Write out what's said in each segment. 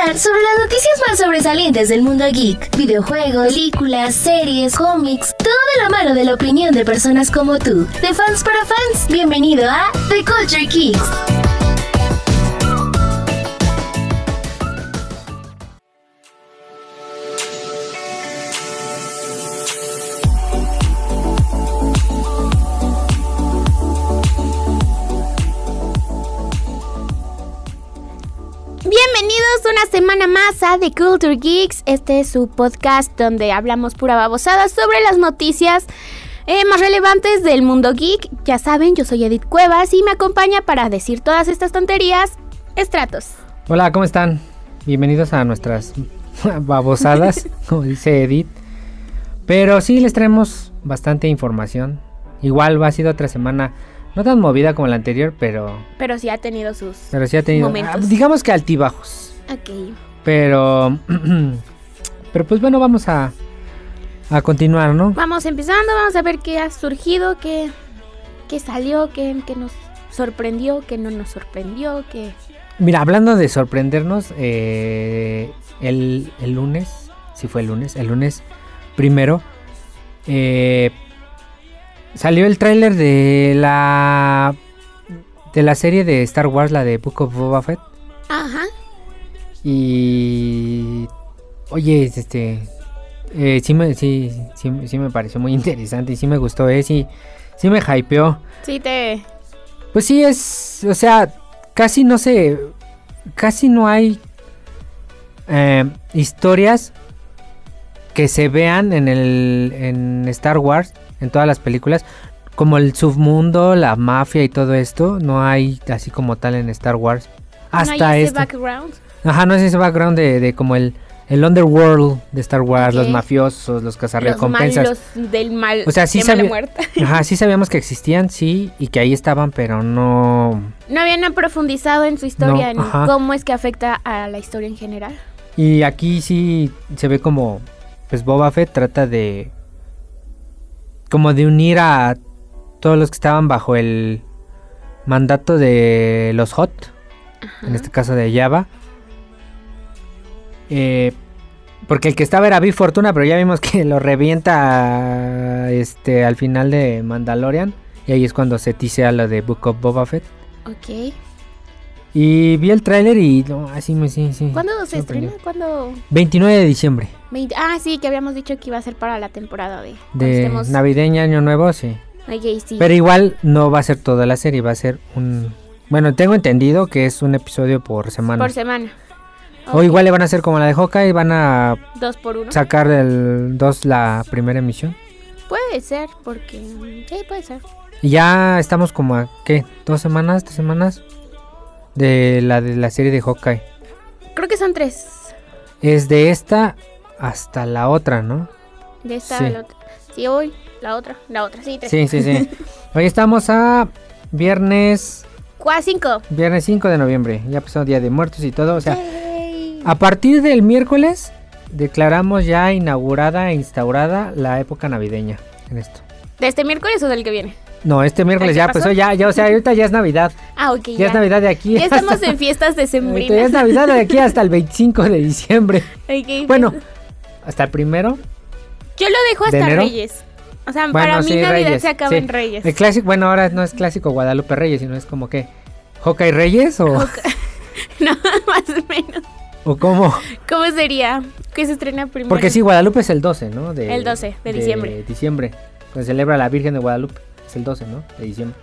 sobre las noticias más sobresalientes del mundo geek, videojuegos, películas, series, cómics, todo de la mano de la opinión de personas como tú, de fans para fans. Bienvenido a The Culture Kicks. Una semana más a The Culture Geeks. Este es su podcast donde hablamos pura babosada sobre las noticias eh, más relevantes del mundo geek. Ya saben, yo soy Edith Cuevas y me acompaña para decir todas estas tonterías, Estratos. Hola, ¿cómo están? Bienvenidos a nuestras babosadas, como dice Edith. Pero sí les traemos bastante información. Igual ha sido otra semana no tan movida como la anterior, pero Pero sí ha tenido sus pero sí ha tenido momentos. ah, digamos que altibajos. Ok. Pero pero pues bueno, vamos a a continuar, ¿no? Vamos empezando, vamos a ver qué ha surgido, qué, qué salió, qué, qué nos sorprendió, qué no nos sorprendió, qué... Mira, hablando de sorprendernos, eh, el, el lunes, si fue el lunes, el lunes primero, eh, salió el tráiler de la de la serie de Star Wars, la de Book of Boba Fett. Ajá. Y oye, este eh, sí me sí, sí, sí me pareció muy interesante y sí me gustó, eh, sí, sí me hypeó. Sí, te... Pues sí es, o sea, casi no sé, casi no hay eh, historias que se vean en el en Star Wars, en todas las películas, como el submundo, la mafia y todo esto, no hay así como tal en Star Wars. Hasta ¿No hay ese este. background? Ajá, no es ese background de, de como el el underworld de Star Wars, los mafiosos, los Los cazarrecompensas. malos del mal O sea, sí de muerte. Ajá, sí sabíamos que existían, sí, y que ahí estaban, pero no No habían profundizado en su historia, No, ni ajá. cómo es que afecta a la historia en general. Y aquí sí se ve como, pues Boba Fett trata de, como de unir a todos los que estaban bajo el mandato de los Hot, en este caso de Java. Eh, porque el que estaba era Big Fortuna, pero ya vimos que lo revienta este al final de Mandalorian. Y ahí es cuando se tisea lo de Book of Boba Fett. Ok. Y vi el tráiler y no, así me sí, sí. ¿Cuándo se estrena? ¿Cuándo? 29 de diciembre. 20 Ah, sí, que habíamos dicho que iba a ser para la temporada de... cuando De estemos- navideña, año nuevo, sí. Pero igual no va a ser toda la serie, va a ser un... Bueno, tengo entendido que es un episodio por semana. Por semana. O igual le van a hacer como la de Hawkeye, van a Dos por uno. sacar el 2 la primera emisión. Puede ser, porque... Sí, puede ser. Y ya estamos como a, ¿qué? ¿Dos semanas? ¿Tres semanas? De la de la serie de Hawkeye. Creo que son tres. Es de esta hasta la otra, ¿no? De esta Sí. a la otra. Sí, hoy, la otra, la otra. Sí, tres. Sí, sí, sí. Hoy estamos a viernes... Cuá, cinco. Viernes 5 de noviembre. Ya pasó Día de Muertos y todo. O sea. A partir del miércoles declaramos ya inaugurada e instaurada la época navideña en esto. ¿De este miércoles o del que viene? No, este miércoles ¿Qué ya pasó? empezó, ya, ya, o sea, ahorita ya es Navidad. Ah, ok, Ya, ya. es Navidad de aquí. Ya estamos en fiestas ahorita ya es decembrinas. Navidad de aquí hasta el 25 de diciembre. Bueno, hasta el primero. Yo lo dejo ¿de hasta? Reyes. O sea, Bueno, para mí sí, Navidad Reyes, se acaba sí. en Reyes. El clásico, bueno, ahora no es clásico Guadalupe Reyes, sino es como que Hawkeye Reyes o, no, más o menos. O cómo. ¿Cómo sería? Que se estrena primero. Porque sí, Guadalupe es el 12, ¿no? De, El 12 de diciembre. diciembre. Cuando se celebra la Virgen de Guadalupe. Es el 12, ¿no? De diciembre.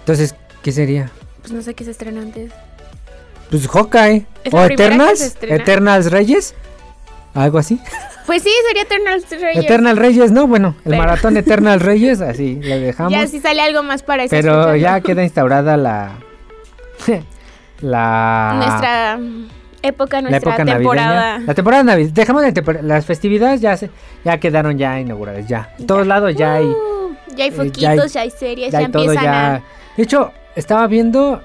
Entonces, ¿qué sería? Pues no sé qué se estrena antes. Pues Hawkeye. Es O Eternals. Eternals Reyes. Algo así. Pues sí, sería Eternal Reyes. Eternal Reyes, ¿no? Bueno, el Pero- maratón Eternal Reyes, así lo dejamos. Ya si sale algo más para eso. pero ya queda instaurada la. la. Nuestra época, la nuestra época temporada. navideña. La temporada navideña. Dejamos de tempor- las festividades ya se, ya quedaron ya inauguradas, ya. En todos lados ya hay. Uh, ya hay eh, foquitos, ya hay- ya hay series, ya ya, hay todo empiezan ya. a... De hecho, estaba viendo.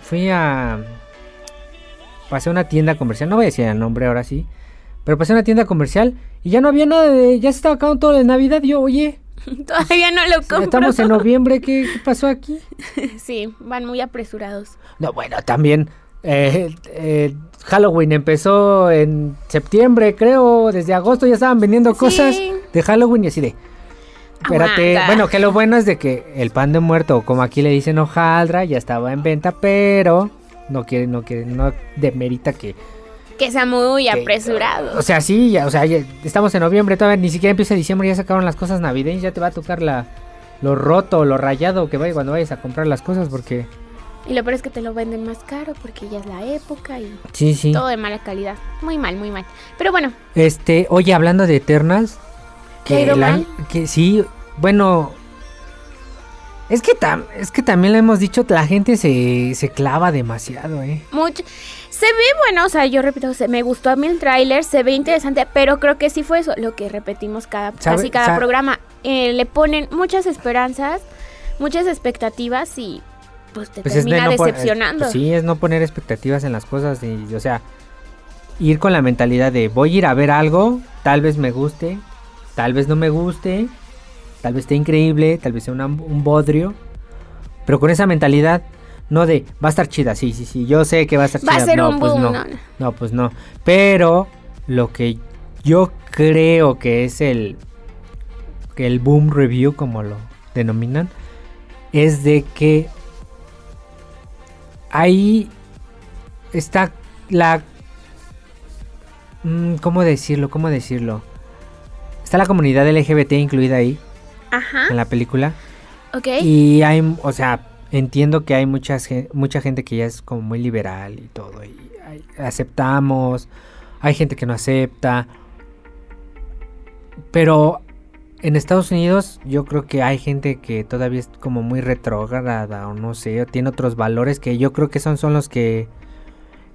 Fui a. Pasé a una tienda comercial. No voy a decir el nombre ahora sí. Pero pasé a una tienda comercial y ya no había nada de. Ya se estaba acabando todo de Navidad. Yo, oye, Todavía no lo compro. estamos en noviembre. ¿Qué, qué pasó aquí? Sí, van muy apresurados. No, bueno, también. Eh, eh, Halloween empezó en septiembre, creo, desde agosto ya estaban vendiendo Sí. cosas de Halloween y así de... Espérate, bueno, que lo bueno es de que el pan de muerto, como aquí le dicen hojaldra, ya estaba en venta, pero no quiere, no quiere, no demerita que... Que sea muy que- apresurado. O sea, sí, ya, o sea, ya estamos en noviembre, todavía ni siquiera empieza diciembre, ya sacaron las cosas navideñas, ya te va a tocar la, lo roto, lo rayado que vaya cuando vayas a comprar las cosas, porque... Y lo peor es que te lo venden más caro porque ya es la época y Sí, sí. todo de mala calidad. Muy mal, muy mal. Pero bueno, Este, oye, hablando de Eternals, que sí, bueno, es que tam- es que también lo hemos dicho, la gente se, se clava demasiado, eh. mucho. Se ve bueno, o sea, yo repito, se, me gustó a mí el tráiler, se ve interesante, pero creo que sí fue eso lo que repetimos cada, casi cada programa. Eh, le ponen muchas esperanzas, muchas expectativas y pues te Pues es de termina no pon- decepcionando. pues sí, es no poner expectativas en las cosas y, o sea, ir con la mentalidad de voy a ir a ver algo, tal vez me guste, tal vez no me guste, tal vez esté increíble, tal vez sea una- un bodrio, pero con esa mentalidad, no de va a estar chida, sí, sí, sí, yo sé que va a estar Va a chida, ser no, un pues boom, no, no, no. no, pues no, pero lo que yo creo que es el que el boom review como lo denominan es de que ahí está la mm, cómo decirlo cómo decirlo está la comunidad LGBT incluida ahí Ajá, en la película. Ok. y hay o sea entiendo que hay muchas mucha gente que ya es como muy liberal y todo y hay- aceptamos hay gente que no acepta pero en Estados Unidos yo creo que hay gente que todavía es como muy retrógrada o no sé, o tiene otros valores que yo creo que son, son los que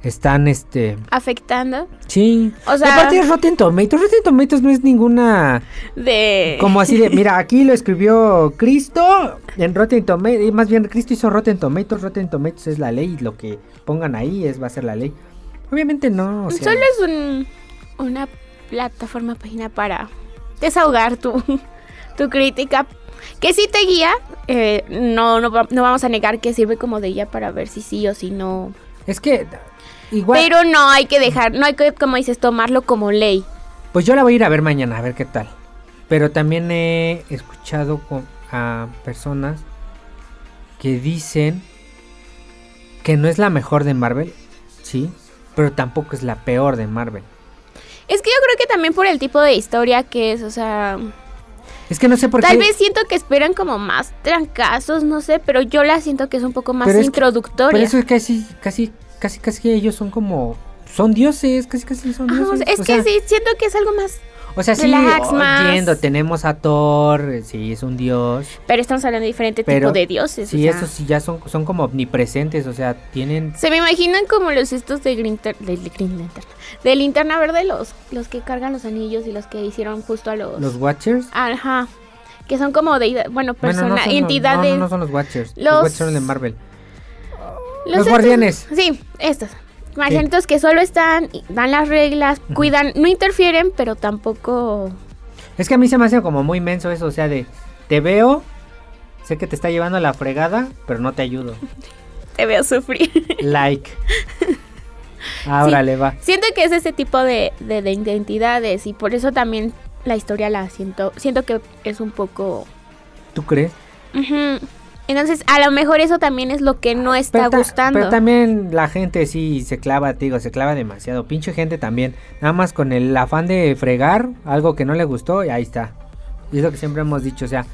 están este Afectando. sí O sea, aparte es Rotten Tomatoes Rotten Tomatoes no es ninguna de... como así de mira aquí lo escribió Cristo en Rotten Tomatoes y más bien Cristo hizo Rotten Tomatoes Rotten Tomatoes es la ley y lo que pongan ahí es va a ser la ley obviamente no o sea, Solo es un, una plataforma, página para desahogar tu, tu crítica. Que sí te guía. eh, no, no, no vamos a negar que sirve como de guía para ver si sí o si no. es que igual Pero no hay que dejar, no hay que, como dices, tomarlo como ley. Pues yo la voy a ir a ver mañana, a ver qué tal. Pero también he escuchado con- a personas que dicen que no es la mejor de Marvel, sí, pero tampoco es la peor de Marvel. Es que yo creo que también por el tipo de historia que es, o sea, Es que no sé por tal qué. vez siento que esperan como más trancazos, no sé, pero yo la siento que es un poco más Pero que- introductoria. Pero eso es casi, casi, casi, casi que ellos son como. Son dioses, casi, casi son dioses. es o que sea, sí, siento que es algo más. O sea, sí, relax más. entiendo, tenemos a Thor, eh, sí, es un dios. Pero estamos hablando de diferente Pero- tipo de dioses. Sí, o sea. esos sí ya son, son como omnipresentes, o sea, tienen Se me imaginan como los estos de Green, de, Green Lantern. De Linterna Verde, los, los que cargan los anillos y los que hicieron justo a los... los Watchers. Ajá. Que son como de, bueno, Bueno, no personas, son los- entidades. No, no, no son los Watchers. Los, Los- Watchers son de Marvel. los estos- guardianes. Sí, estos. Marcianitos que solo están, dan las reglas, cuidan, no interfieren, pero tampoco... Es que a mí se me hace como muy menso eso, o sea, de te veo, sé que te está llevando a la fregada, pero no te ayudo. Te veo sufrir. Like. Ahora le va. siento que es ese tipo de, de, de identidades y por eso también la historia la siento, siento que es un poco... ¿Tú crees? Ujú. Entonces, a lo mejor eso también es lo que no está Pero ta- gustando. Pero también la gente sí se clava, te digo, se clava demasiado. Pinche gente también. Nada más con el afán de fregar algo que no le gustó y ahí está. Y es lo que siempre hemos dicho, o sea,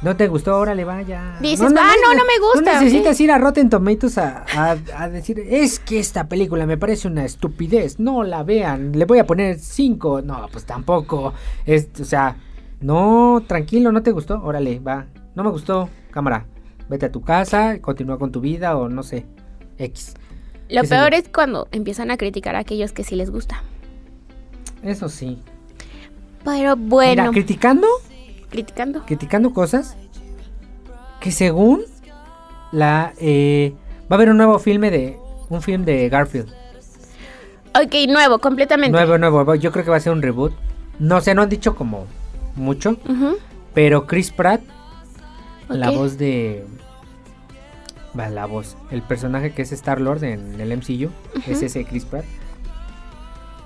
no te gustó, órale, vaya. Dices, "Ah, no, no me gusta", No necesitas ir a Rotten Tomatoes a, a- a decir, es que esta película me parece una estupidez, no la vean, le voy a poner 5. No, pues tampoco. Es, o sea, no, tranquilo, no te gustó, órale, va. No me gustó, cámara. Vete a tu casa, continúa con tu vida o no sé. X. Lo peor es cuando empiezan a criticar a aquellos que sí les gusta. Eso sí. Pero bueno, Mira, criticando, criticando. criticando cosas que según la eh, va a haber un nuevo filme de un film de Garfield. Ok, nuevo, completamente. Nuevo, nuevo. Yo creo que va a ser un reboot. No sé, no han dicho como mucho, pero Chris Pratt, la voz de va la voz. El personaje que es Star Lord en el MCU es ese Chris Pratt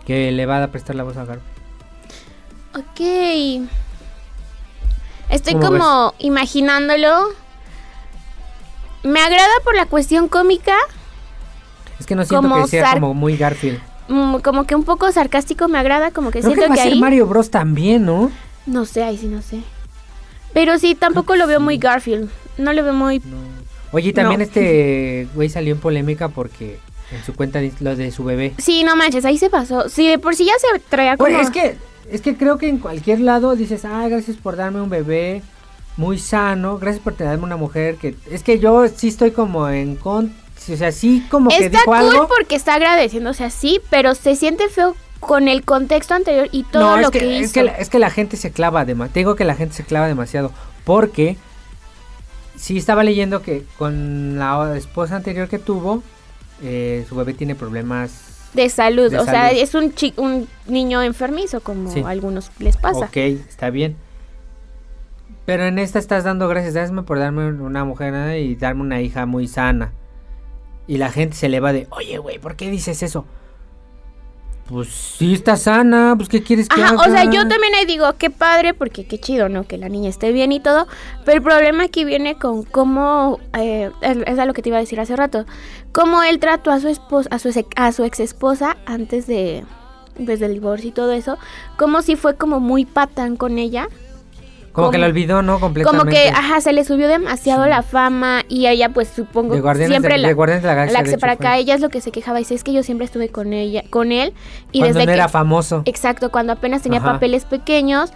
que le va a prestar la voz a Garfield. Ok. Estoy ¿Cómo como imaginándolo. Me agrada por la cuestión cómica, Es que no siento Como que sea como muy Garfield. mm, como que un poco sarcástico me agrada, como que Creo que siento va que, a ser ahí... Mario Bros también, ¿no? No sé, ahí sí no sé. Pero sí, tampoco lo que veo sí. muy Garfield. No lo veo muy... No. Oye, y también No. este güey salió en polémica porque en su cuenta dice lo de su bebé. Sí, no manches, ahí se pasó. Sí, de por sí ya se traía como... Oye, es que es que creo que en cualquier lado dices, "Ah, gracias por darme un bebé muy sano, gracias por darme una mujer que es que yo sí estoy como en con, o sea, sí como que Está dijo cool algo. porque está agradeciéndose así, pero se siente feo con el contexto anterior y todo no, lo es que, que, es hizo. que, la, es que la gente se clava demasiado. Te digo que la gente se clava demasiado. Porque sí estaba leyendo que con la esposa anterior que tuvo, eh, su bebé tiene problemas. De salud, de o sea, es un, chi- un niño enfermizo como Sí. a algunos les pasa. Ok, está bien. Pero en esta estás dando gracias, dasme por darme una mujer ¿eh? y darme una hija muy sana. Y la gente se le va de, oye, güey, ¿por qué dices eso? Pues sí está sana, pues ¿qué quieres que Ajá, haga? o sea, yo también ahí digo, qué padre, porque qué chido, ¿no? Que la niña esté bien y todo. Pero el problema aquí viene con cómo, eh, es a lo que te iba a decir hace rato, cómo él trató a su esposa, a su, ex- a su ex esposa antes de, pues, del divorcio y todo eso, como si fue como muy patán con ella. Como que la olvidó, ¿no? Completamente. Como que, ajá, se le subió demasiado Sí. la fama y ella, pues supongo, de siempre de, la, de Guardianes de la Galaxia, la de para acá, ella es lo que se quejaba. Dice, es que yo siempre estuve con ella, con él. Y Cuando desde no que, era famoso. Exacto, cuando apenas tenía Ajá. papeles pequeños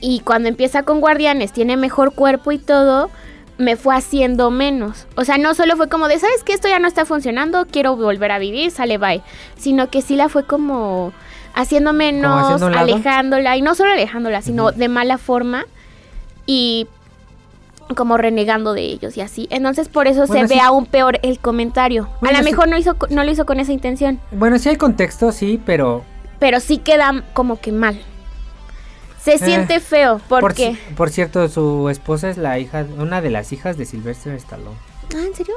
y cuando empieza con Guardianes tiene mejor cuerpo y todo, me fue haciendo menos. O sea, no solo fue como de, ¿sabes qué? Esto ya no está funcionando, quiero volver a vivir, sale bye. Sino que sí la fue como haciendo menos, haciendo alejándola y no solo alejándola, sino de mala forma y como renegando de ellos y así. Entonces por eso Bueno, se ve aún peor el comentario. Bueno, a lo sí. mejor no, hizo, no lo hizo con esa intención, Bueno, sí hay contexto, sí, pero... pero sí queda como que mal. Se Eh, siente feo Por, porque... ci- por cierto, su esposa es la hija, una de las hijas de Sylvester Stallone. Ah, ¿en serio?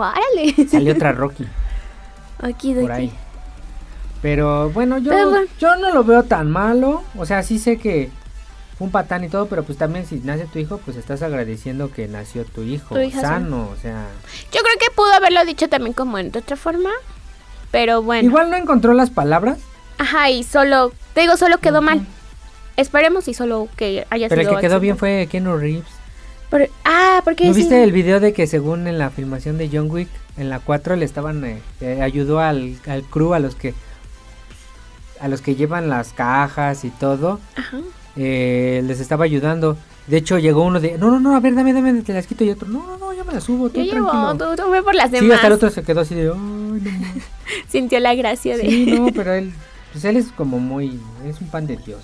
Árale. Salió otra Rocky Aquí, por ahí. Pero bueno, yo, Pero bueno. yo no lo veo tan malo. O sea, sí sé que un patán y todo, pero pues también si nace tu hijo, pues estás agradeciendo que nació tu hijo Tu sano. O sea, Yo creo que pudo haberlo dicho también como en de otra forma. Pero bueno. igual no encontró las palabras, Ajá, y solo... Te digo, solo quedó mal. Esperemos y solo que haya pero el sido que quedó bien fue Keanu Reeves. Pero- ah, porque... ¿No sí. viste el video de que según en la filmación de John Wick, en la 4 le estaban, eh, eh, ayudó al, al crew, a los que a los que llevan las cajas y todo, Ajá. Eh, les estaba ayudando. De hecho llegó uno de, no, no, no, a ver, dame, dame, te las quito y otro, no, no, no, ya me las subo, tú Yo llevo, tranquilo. tú, tú ve por las Sí, demás. hasta el otro se quedó así de, ay, no mames". Sintió la gracia de... Sí, no, pero él, pues él es como muy, es un pan de Dios.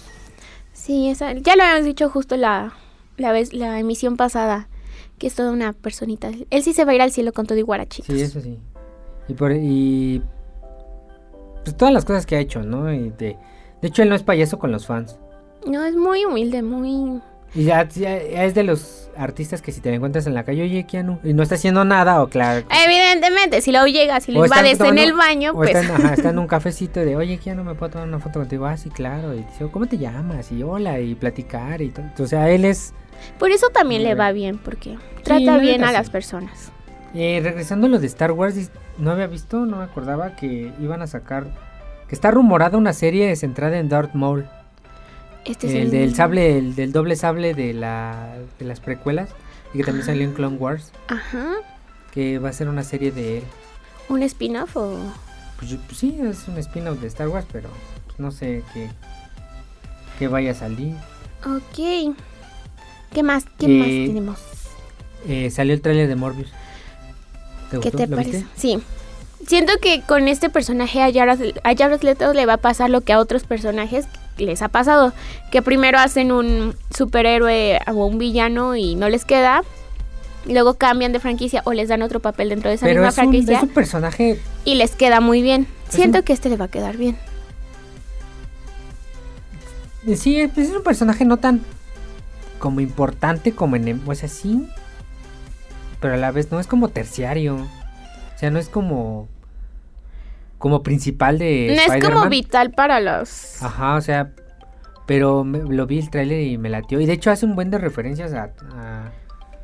Sí, esa, ya lo habíamos dicho justo la, la vez, la emisión pasada, que es toda una personita. Él sí se va a ir al cielo con todo y guarachitos. Sí, eso sí. Y por y pues todas las cosas que ha hecho, ¿no? Y de, de hecho él no es payaso con los fans. No, es muy humilde, muy... Y ya, ya es de los artistas que si te encuentras en la calle, oye, Keanu, y no está haciendo nada, o claro. Evidentemente, si luego llegas y lo invades en el baño, pues... está, en, ajá, está en un cafecito de, oye, Keanu, ¿me puedo tomar una foto contigo? Ah, sí, claro. Y dice, ¿cómo te llamas? Y hola, y platicar y todo. O sea, él es... Por eso también le va bien, porque trata bien a las personas. Eh, regresando a lo de Star Wars, no había visto, no me acordaba que iban a sacar... Que está rumorada una serie centrada en Darth Maul. Este es el del sable, el del doble sable de, la, de las precuelas. Y que también salió en Clone Wars. Ajá. Que va a ser una serie de él. ¿Un spin-off o...? Pues, pues sí, es un spin-off de Star Wars, pero pues, no sé qué, qué vaya a salir. Ok. ¿Qué más? ¿Qué Eh, más tenemos? Eh, salió el tráiler de Morbius. ¿Te ¿Qué gustó? te ¿Lo parece? viste? Sí. Siento que con este personaje a Jared, a Jared Leto le va a pasar lo que a otros personajes les ha pasado. Que primero hacen un superhéroe o un villano y no les queda. Luego cambian de franquicia o les dan otro papel dentro de esa Pero misma es un, franquicia es un personaje. y les queda muy bien. Siento un- que este le va a quedar bien. Sí, pues es un personaje no tan como importante como en. O sea, sí. pero a la vez no es como terciario. O sea, no es como como principal de no es como vital para los... Ajá, o sea, pero me- lo vi el tráiler y me latió. Y de hecho hace un buen de referencias a, a,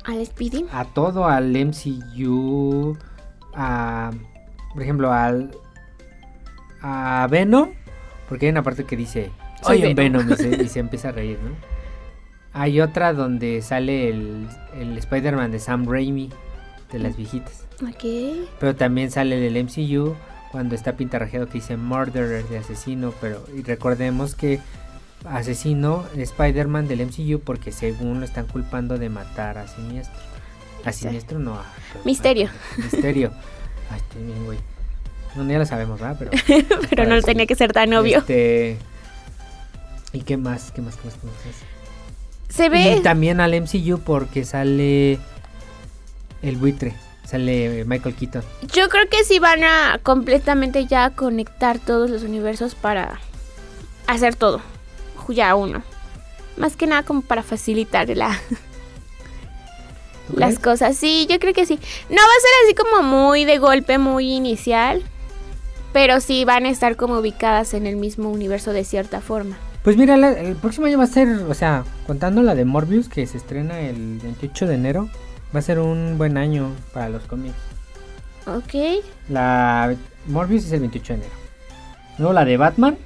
Al Speedy. a todo, al MCU, a, por ejemplo, al a Venom, porque hay una parte que dice, Soy oye Venom". Venom, y se, y se empieza a reír, ¿no? Hay otra donde sale el, el Spider-Man de Sam Raimi, de las viejitas. Ok. Pero también sale del MCU cuando está pintarrajeado que dice Murderer de asesino. Pero y recordemos que asesino es Spider-Man del MCU porque según lo están culpando de matar a Siniestro. A. Siniestro no. A, Misterio. a Misterio. Ay, estoy bien, güey. No, ya lo sabemos, ¿verdad? Pero, Pero no tenía que ser tan obvio. Este, ¿Y qué más? ¿Qué más? ¿Qué más? ¿Qué más? Se Y ve... también al MCU porque sale el buitre. Sale Michael Keaton. Yo creo que sí van a completamente ya conectar todos los universos para hacer todo. Ya uno. Más que nada como para facilitar la, ¿Tú las cosas. Sí, yo creo que sí. No va a ser así como muy de golpe, muy inicial. Pero sí van a estar como ubicadas en el mismo universo de cierta forma. Pues mira, la- el próximo año va a ser, o sea, contando la de Morbius que se estrena el 28 de enero, va a ser un buen año para los cómics. Ok. La Morbius es el 28 de enero. Luego la de Batman.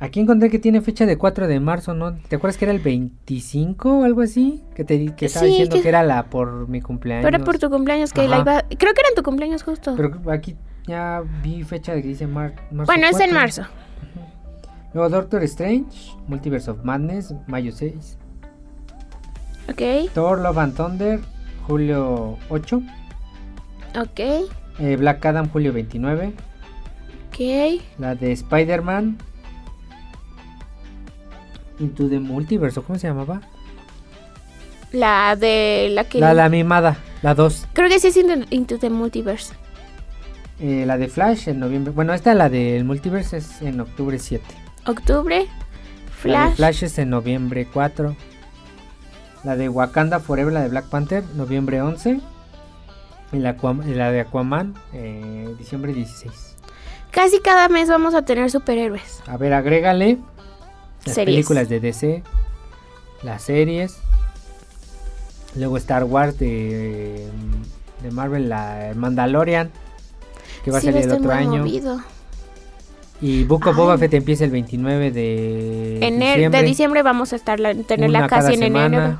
Aquí encontré que tiene fecha de 4 de marzo, ¿no? ¿Te acuerdas que era el 25 o algo así? Que te que estaba Sí, diciendo que- que... era la por mi cumpleaños. Pero por tu cumpleaños que la iba... Creo que era en tu cumpleaños justo. Pero aquí ya vi fecha de que dice mar- marzo. bueno, es en 4. marzo. Luego Doctor Strange, Multiverse of Madness, mayo 6. Ok. Thor Love and Thunder, julio 8. Ok. Eh, Black Adam, julio 29. Ok. La de Spider-Man. Into the Multiverse, ¿o ¿cómo se llamaba? La de la que... La, la mimada, la 2. Creo que sí es Into, Into the Multiverse. Eh, la de Flash en noviembre. Bueno, esta, la del Multiverse, es en octubre 7. Octubre. La de Flash. Flash es en noviembre 4. La de Wakanda Forever, la de Black Panther, noviembre 11. Y la, de Aquaman, eh, diciembre 16. Casi cada mes vamos a tener superhéroes. A ver, agrégale las Series. películas de DC, las series, luego Star Wars de, de Marvel, la Mandalorian, que va Sí, a salir el otro año. movido. Y Book of Ay. Boba Fett empieza el 29 de Ener- diciembre. de diciembre vamos a estar la- tenerla una casi en semana, enero.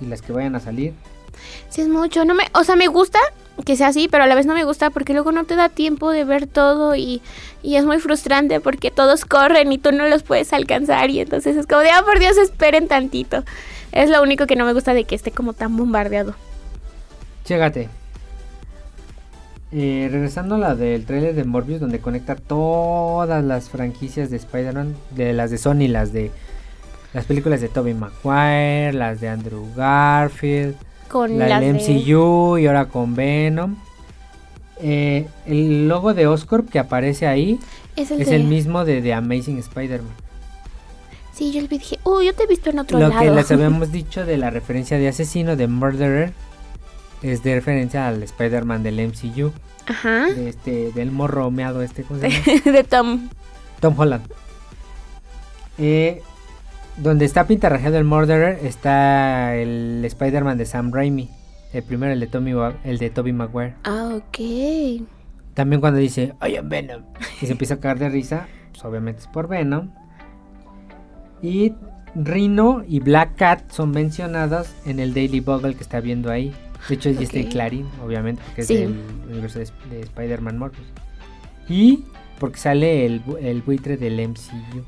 Y las que vayan a salir. Sí es mucho, no me, o sea, me gusta que sea así, pero a la vez no me gusta porque luego no te da tiempo de ver todo y, y es muy frustrante porque todos corren y tú no los puedes alcanzar y entonces es como de, ah, por Dios, esperen tantito. Es lo único que no me gusta de que esté como tan bombardeado. Chégate. Eh, regresando a la del trailer de Morbius, donde conecta todas las franquicias de Spider-Man, de las de Sony, las de las películas de Tobey Maguire, las de Andrew Garfield, Con la las del de- MCU y ahora con Venom. Eh, el logo de Oscorp que aparece ahí Es el, es de- el mismo de The Amazing Spider-Man. Sí, yo le dije, uy, yo te he visto en otro Lo lado. que les habíamos dicho de la referencia de asesino, de Murderer, es de referencia al Spider-Man del MCU. Ajá. de este, del morro meado este, ¿cómo se llama? de Tom. Tom Holland. Eh, donde está pintarrajeado el Murderer está el Spider-Man de Sam Raimi. El primero, el de, Tommy, el de Tobey Maguire. Ah, ok. También cuando dice, I am Venom. Y se empieza a caer de risa. Pues obviamente es por Venom. Y Rhino y Black Cat son mencionadas en el Daily Bugle que está viendo ahí. De hecho, ya está en. Clarín, obviamente, porque Sí. es del universo de, de Spider-Man Morbius. Y porque sale el, el buitre del MCU.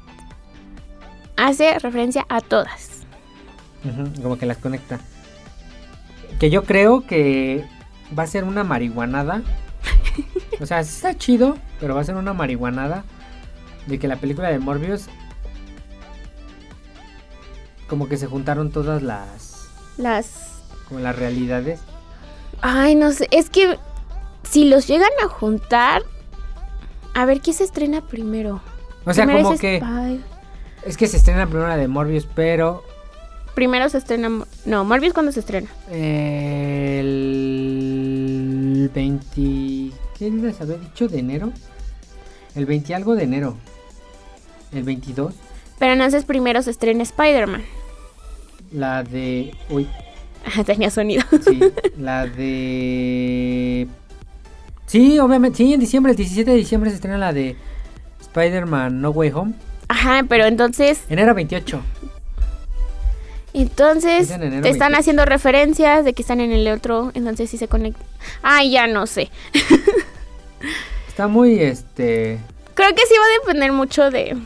Hace referencia a todas. Como que las conecta. Que yo creo que va a ser una marihuanada. o sea, está chido, pero va a ser una marihuanada. De que la película de Morbius. Como que se juntaron todas las. Las Como las realidades. Ay, no sé, es que si los llegan a juntar, a ver qué se estrena primero. O sea, Primero como es que. Spy- Es que se estrena primero la de Morbius, pero. Primero se estrena. No, Morbius cuando se estrena. eh, 20... ¿Qué les había dicho de enero? El 20 algo de enero. El 22. Pero entonces primero se estrena Spider-Man. La de... Uy, Tenía sonido. sí. la de... Sí, obviamente. Sí, en diciembre, el 17 de diciembre se estrena la de Spider-Man No Way Home. Ajá, pero entonces, Enero 28. entonces en te están 28. haciendo referencias de que están en el otro, entonces sí se conecta. Ay, ya no sé. Está muy, este... Creo que sí va a depender mucho de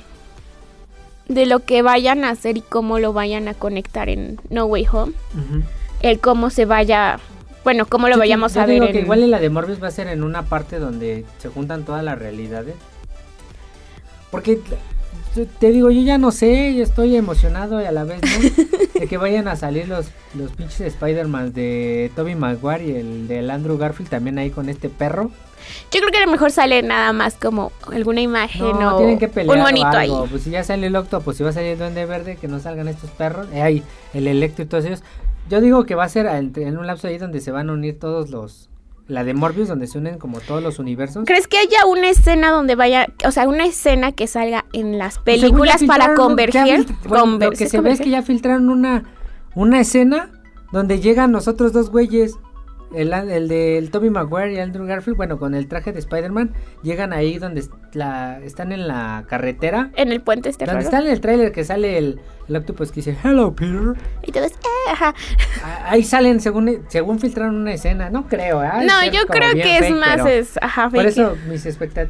de lo que vayan a hacer y cómo lo vayan a conectar en No Way Home. El cómo se vaya, bueno, cómo lo Yo- vayamos yo a ver que en- igual en la de Morbius va a ser en una parte donde se juntan todas las realidades. Porque te digo, yo ya no sé, yo estoy emocionado y a la vez no. de que vayan a salir los, los pinches Spider-Man de Tobey Maguire y el del Andrew Garfield también ahí con este perro. Yo creo que a lo mejor sale nada más como alguna imagen No, o tienen que pelear un o monito ahí. algo. Pues si ya sale el Octopus, si va a salir el Duende Verde, que no salgan estos perros. Eh, ahí, el Electro y todos ellos. Yo digo que va a ser en un lapso ahí donde se van a unir todos los... La de Morbius, donde se unen como todos los universos. ¿Crees que haya una escena donde vaya, o sea, una escena que salga en las películas para fil- bueno, conver- lo que ¿sí se ve es que ya filtraron una, una escena donde llegan los otros dos güeyes. El, el del Toby Maguire y Andrew Garfield, bueno, con el traje de Spider-Man, llegan ahí donde la, están en la carretera. En el puente este Donde raro. está en el tráiler que sale el, el octopus que dice Hello Peter. Y todos, eh, ajá. Ah, Ahí salen según según filtraron una escena, no creo, ¿eh? No, yo creo que es más, es, ajá, Por fake. eso mis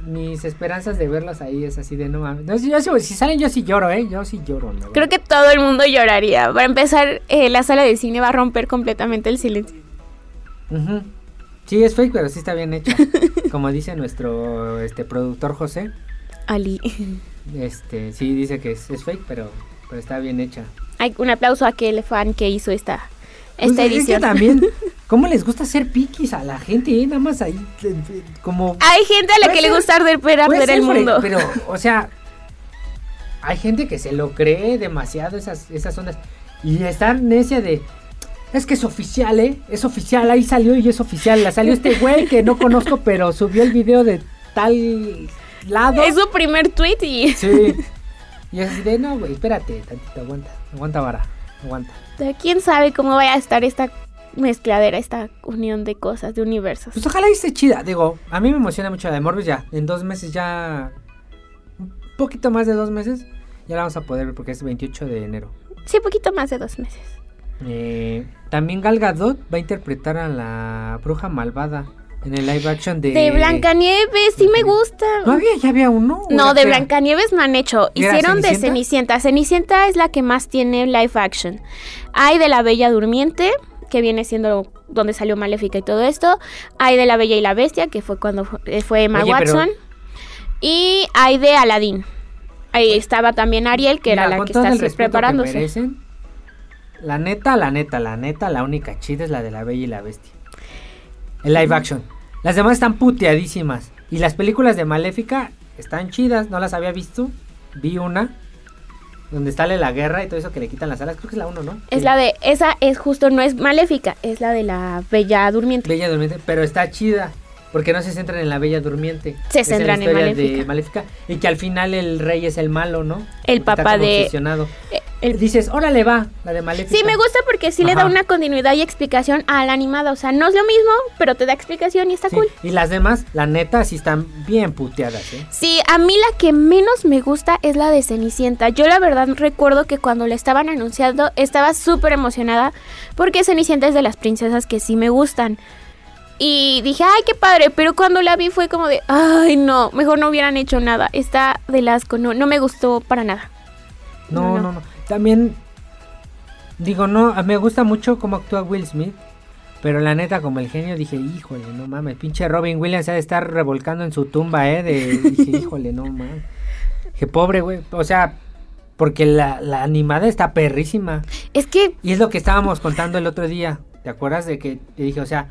mis esperanzas de verlos ahí es así de no mames. No, si, yo si salen yo sí lloro, ¿eh? Yo sí lloro, ¿no? Creo que todo el mundo lloraría. Para empezar, eh, la sala de cine va a romper completamente el silencio. Ujú. Sí, es fake, pero sí está bien hecha. Como dice nuestro este productor José, Ali. este sí dice que es, es fake, pero, pero está bien hecha. Hay un aplauso a aquel fan que hizo esta, Pues esta es que edición. también, ¿cómo les gusta hacer piquis a la gente? eh? Nada más ahí, como... Hay gente a la que le gusta arder, arder el mundo. Pero, o sea, hay gente que se lo cree demasiado esas, esas ondas. Y está necia de. Es que es oficial, ¿eh? Es oficial, ahí salió y es oficial. La salió este güey que no conozco, pero subió el video de tal lado. Es su primer tweet y Sí. Y así de, no, güey, espérate, tantito, aguanta. Aguanta, vara, aguanta. quién sabe cómo vaya a estar esta mezcladera, esta unión de cosas, de universos. Pues ojalá esté chida. Digo, a mí me emociona mucho la de Morbius ya. En dos meses ya. Un poquito más de dos meses. Ya la vamos a poder ver porque es 28 de enero. Sí, poquito más de dos meses. Eh, también Gal Gadot va a interpretar a la bruja malvada en el live action de. De Blancanieves, sí me gusta. ¿No había? ¿Ya había uno? ¿O No, de Blancanieves no han hecho. ¿Y era Hicieron de Cenicienta? Cenicienta. Es la que más tiene live action. Hay de la Bella Durmiente, que viene siendo donde salió Maléfica y todo esto. Hay de la Bella y la Bestia, que fue cuando eh, fue Emma Oye, pero- Watson. Y hay de Aladdin. Ahí estaba también Ariel, que era la que está así respeto que preparándose. merecen, la neta, la neta, la neta, la única chida es la de la Bella y la Bestia. El live action. Las demás están puteadísimas. Y las películas de Maléfica están chidas. No las había visto. Vi una. Donde sale la guerra y todo eso que le quitan las alas. Creo que es la uno, ¿no? Es Sí. la de, esa es justo, no es Maléfica, es la de la Bella Durmiente. Bella Durmiente. Pero está chida. Porque no se centran en la Bella Durmiente. Se Es la centran en historia Maléfica. de Maléfica. Y que al final el rey es el malo, ¿no? El Porque está papá como de-. Eh, el- Dices, órale va, la de Maléfica. Sí, me gusta porque sí le da una continuidad y explicación a la animada. O sea, no es lo mismo, pero te da explicación y está Sí, cool. Y las demás, la neta, sí están bien puteadas, ¿eh? Sí, a mí la que menos me gusta es la de Cenicienta. Yo la verdad recuerdo que cuando la estaban anunciando estaba súper emocionada porque Cenicienta es de las princesas que sí me gustan. Y dije, ay, qué padre, pero cuando la vi fue como de, ay, no, mejor no hubieran hecho nada. Está del asco, no, no me gustó para nada. No, No, no, no. También, digo, no, me gusta mucho cómo actúa Will Smith. Pero la neta, como el genio, dije, híjole, no mames, pinche Robin Williams ha de estar revolcando en su tumba, ¿eh? De, dije, híjole, no mames. Dije, pobre, güey. O sea, porque la, la animada está perrísima. Es que Y es lo que estábamos contando el otro día. ¿Te acuerdas de que te dije, o sea,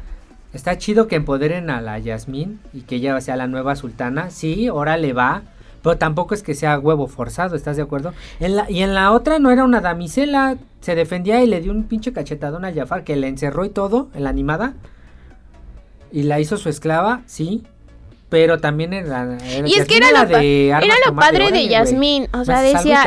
está chido que empoderen a la Yasmín y que ella sea la nueva sultana? Sí, órale va. Pero tampoco es que sea huevo forzado, ¿estás de acuerdo? En la, y en la otra no era una damisela, se defendía y le dio un pinche cachetadón a Jafar que le encerró y todo en la animada. y la hizo su esclava, sí. Pero también era, era Y es que era lo, de era lo padre de. Yasmín. O sea, decía,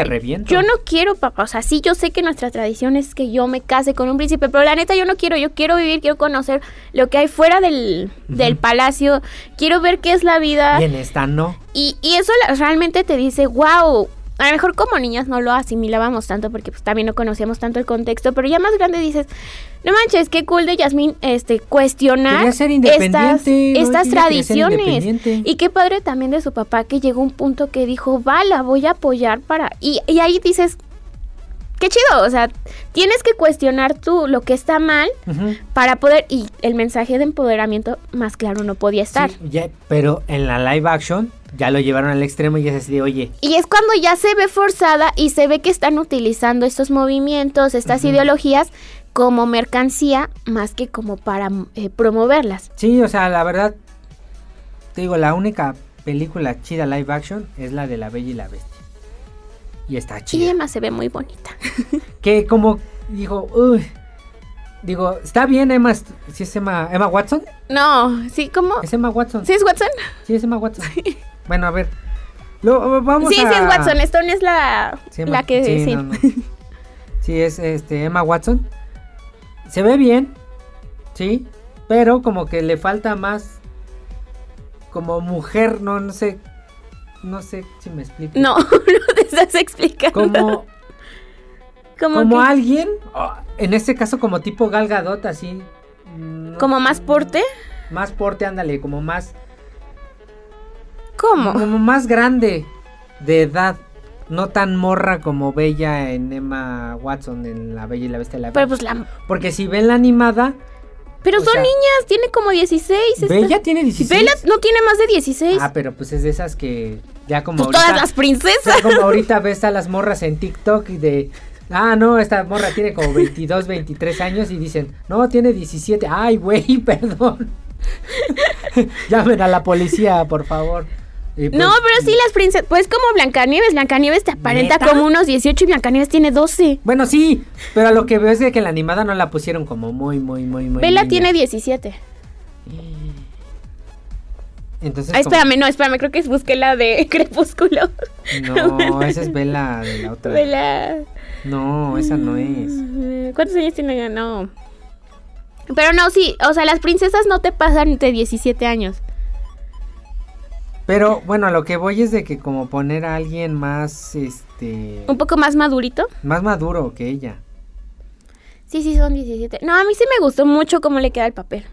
yo no quiero papá. O sea, sí, yo sé que nuestra tradición es que yo me case con un príncipe, pero la neta yo no quiero. Yo quiero vivir, quiero conocer lo que hay fuera del, del palacio. Quiero ver qué es la vida. Y en esta no. Y, y eso la- realmente te dice, wow. A lo mejor como niñas no lo asimilábamos tanto porque pues, también no conocíamos tanto el contexto, pero ya más grande dices, no manches, qué cool de Yasmín este, cuestionar ser estas, tradiciones. Y qué padre también de su papá que llegó a un punto que dijo, va, la voy a apoyar para... Y, y ahí dices, qué chido, o sea, tienes que cuestionar tú lo que está mal para poder... Y el mensaje de empoderamiento más claro no podía estar. Sí, pero en la live action ya lo llevaron al extremo y es así de, oye, Y es cuando ya se ve forzada y se ve que están utilizando estos movimientos, estas ideologías como mercancía más que como para eh, promoverlas. sí, o sea, la verdad, te digo, la única película chida live action es la de La Bella y la Bestia. Y está Y chida. además se ve muy bonita. Que como dijo, uy, digo, está bien Emma, si es Emma, Emma Watson, No, sí, ¿cómo? es Emma Watson, ¿Sí es Watson? sí es Emma Watson. Bueno, a ver, lo, vamos sí, a... sí es Watson. Stone es la, Sí, la que... sí, Sí, no, no. Sí, es este Emma Watson. Se ve bien, sí, pero como que le falta más como mujer, no, no sé, no sé si me explico. No, no te estás explicando. Como, como, como que- alguien, oh, en este caso como tipo Gal Gadot, así. mm, no- como más porte. Más porte, ándale, como más, ¿Cómo? como más grande de edad. No tan morra como Bella en Emma Watson en La Bella y la Bestia. de La Pero pues la... Porque si ven la animada, Pero O son sea, niñas, tiene como 16. esta- Bella tiene 16. Bella no tiene más de 16. Ah, pero pues es de esas que ya como Pues ahorita, todas las princesas. como ahorita ves a las morras en TikTok y de ah, no, esta morra tiene como 22, 23 años y dicen, "No, tiene 17." Ay, güey, perdón. Llamen a la policía, por favor. Y pues, No, pero sí las princesas, pues como Blancanieves, Blancanieves te aparenta ¿Neta? como unos 18 y Blancanieves tiene 12. Bueno, sí, pero a lo que veo es de que la animada no la pusieron como muy muy muy muy Bella niña. tiene 17. Entonces Ay, como- espérame, no, espérame, creo que es busqué la de Crepúsculo. No, esa es Bella de la otra. Bella. No, esa no es. Mm, ¿Cuántos años tiene ella? No. Pero no, sí, o sea, las princesas no te pasan de 17 años. Pero bueno, a lo que voy es de que como poner a alguien más, este, Un poco más madurito. más maduro que ella. Sí, sí, son 17. No, a mí sí me gustó mucho cómo le queda el papel.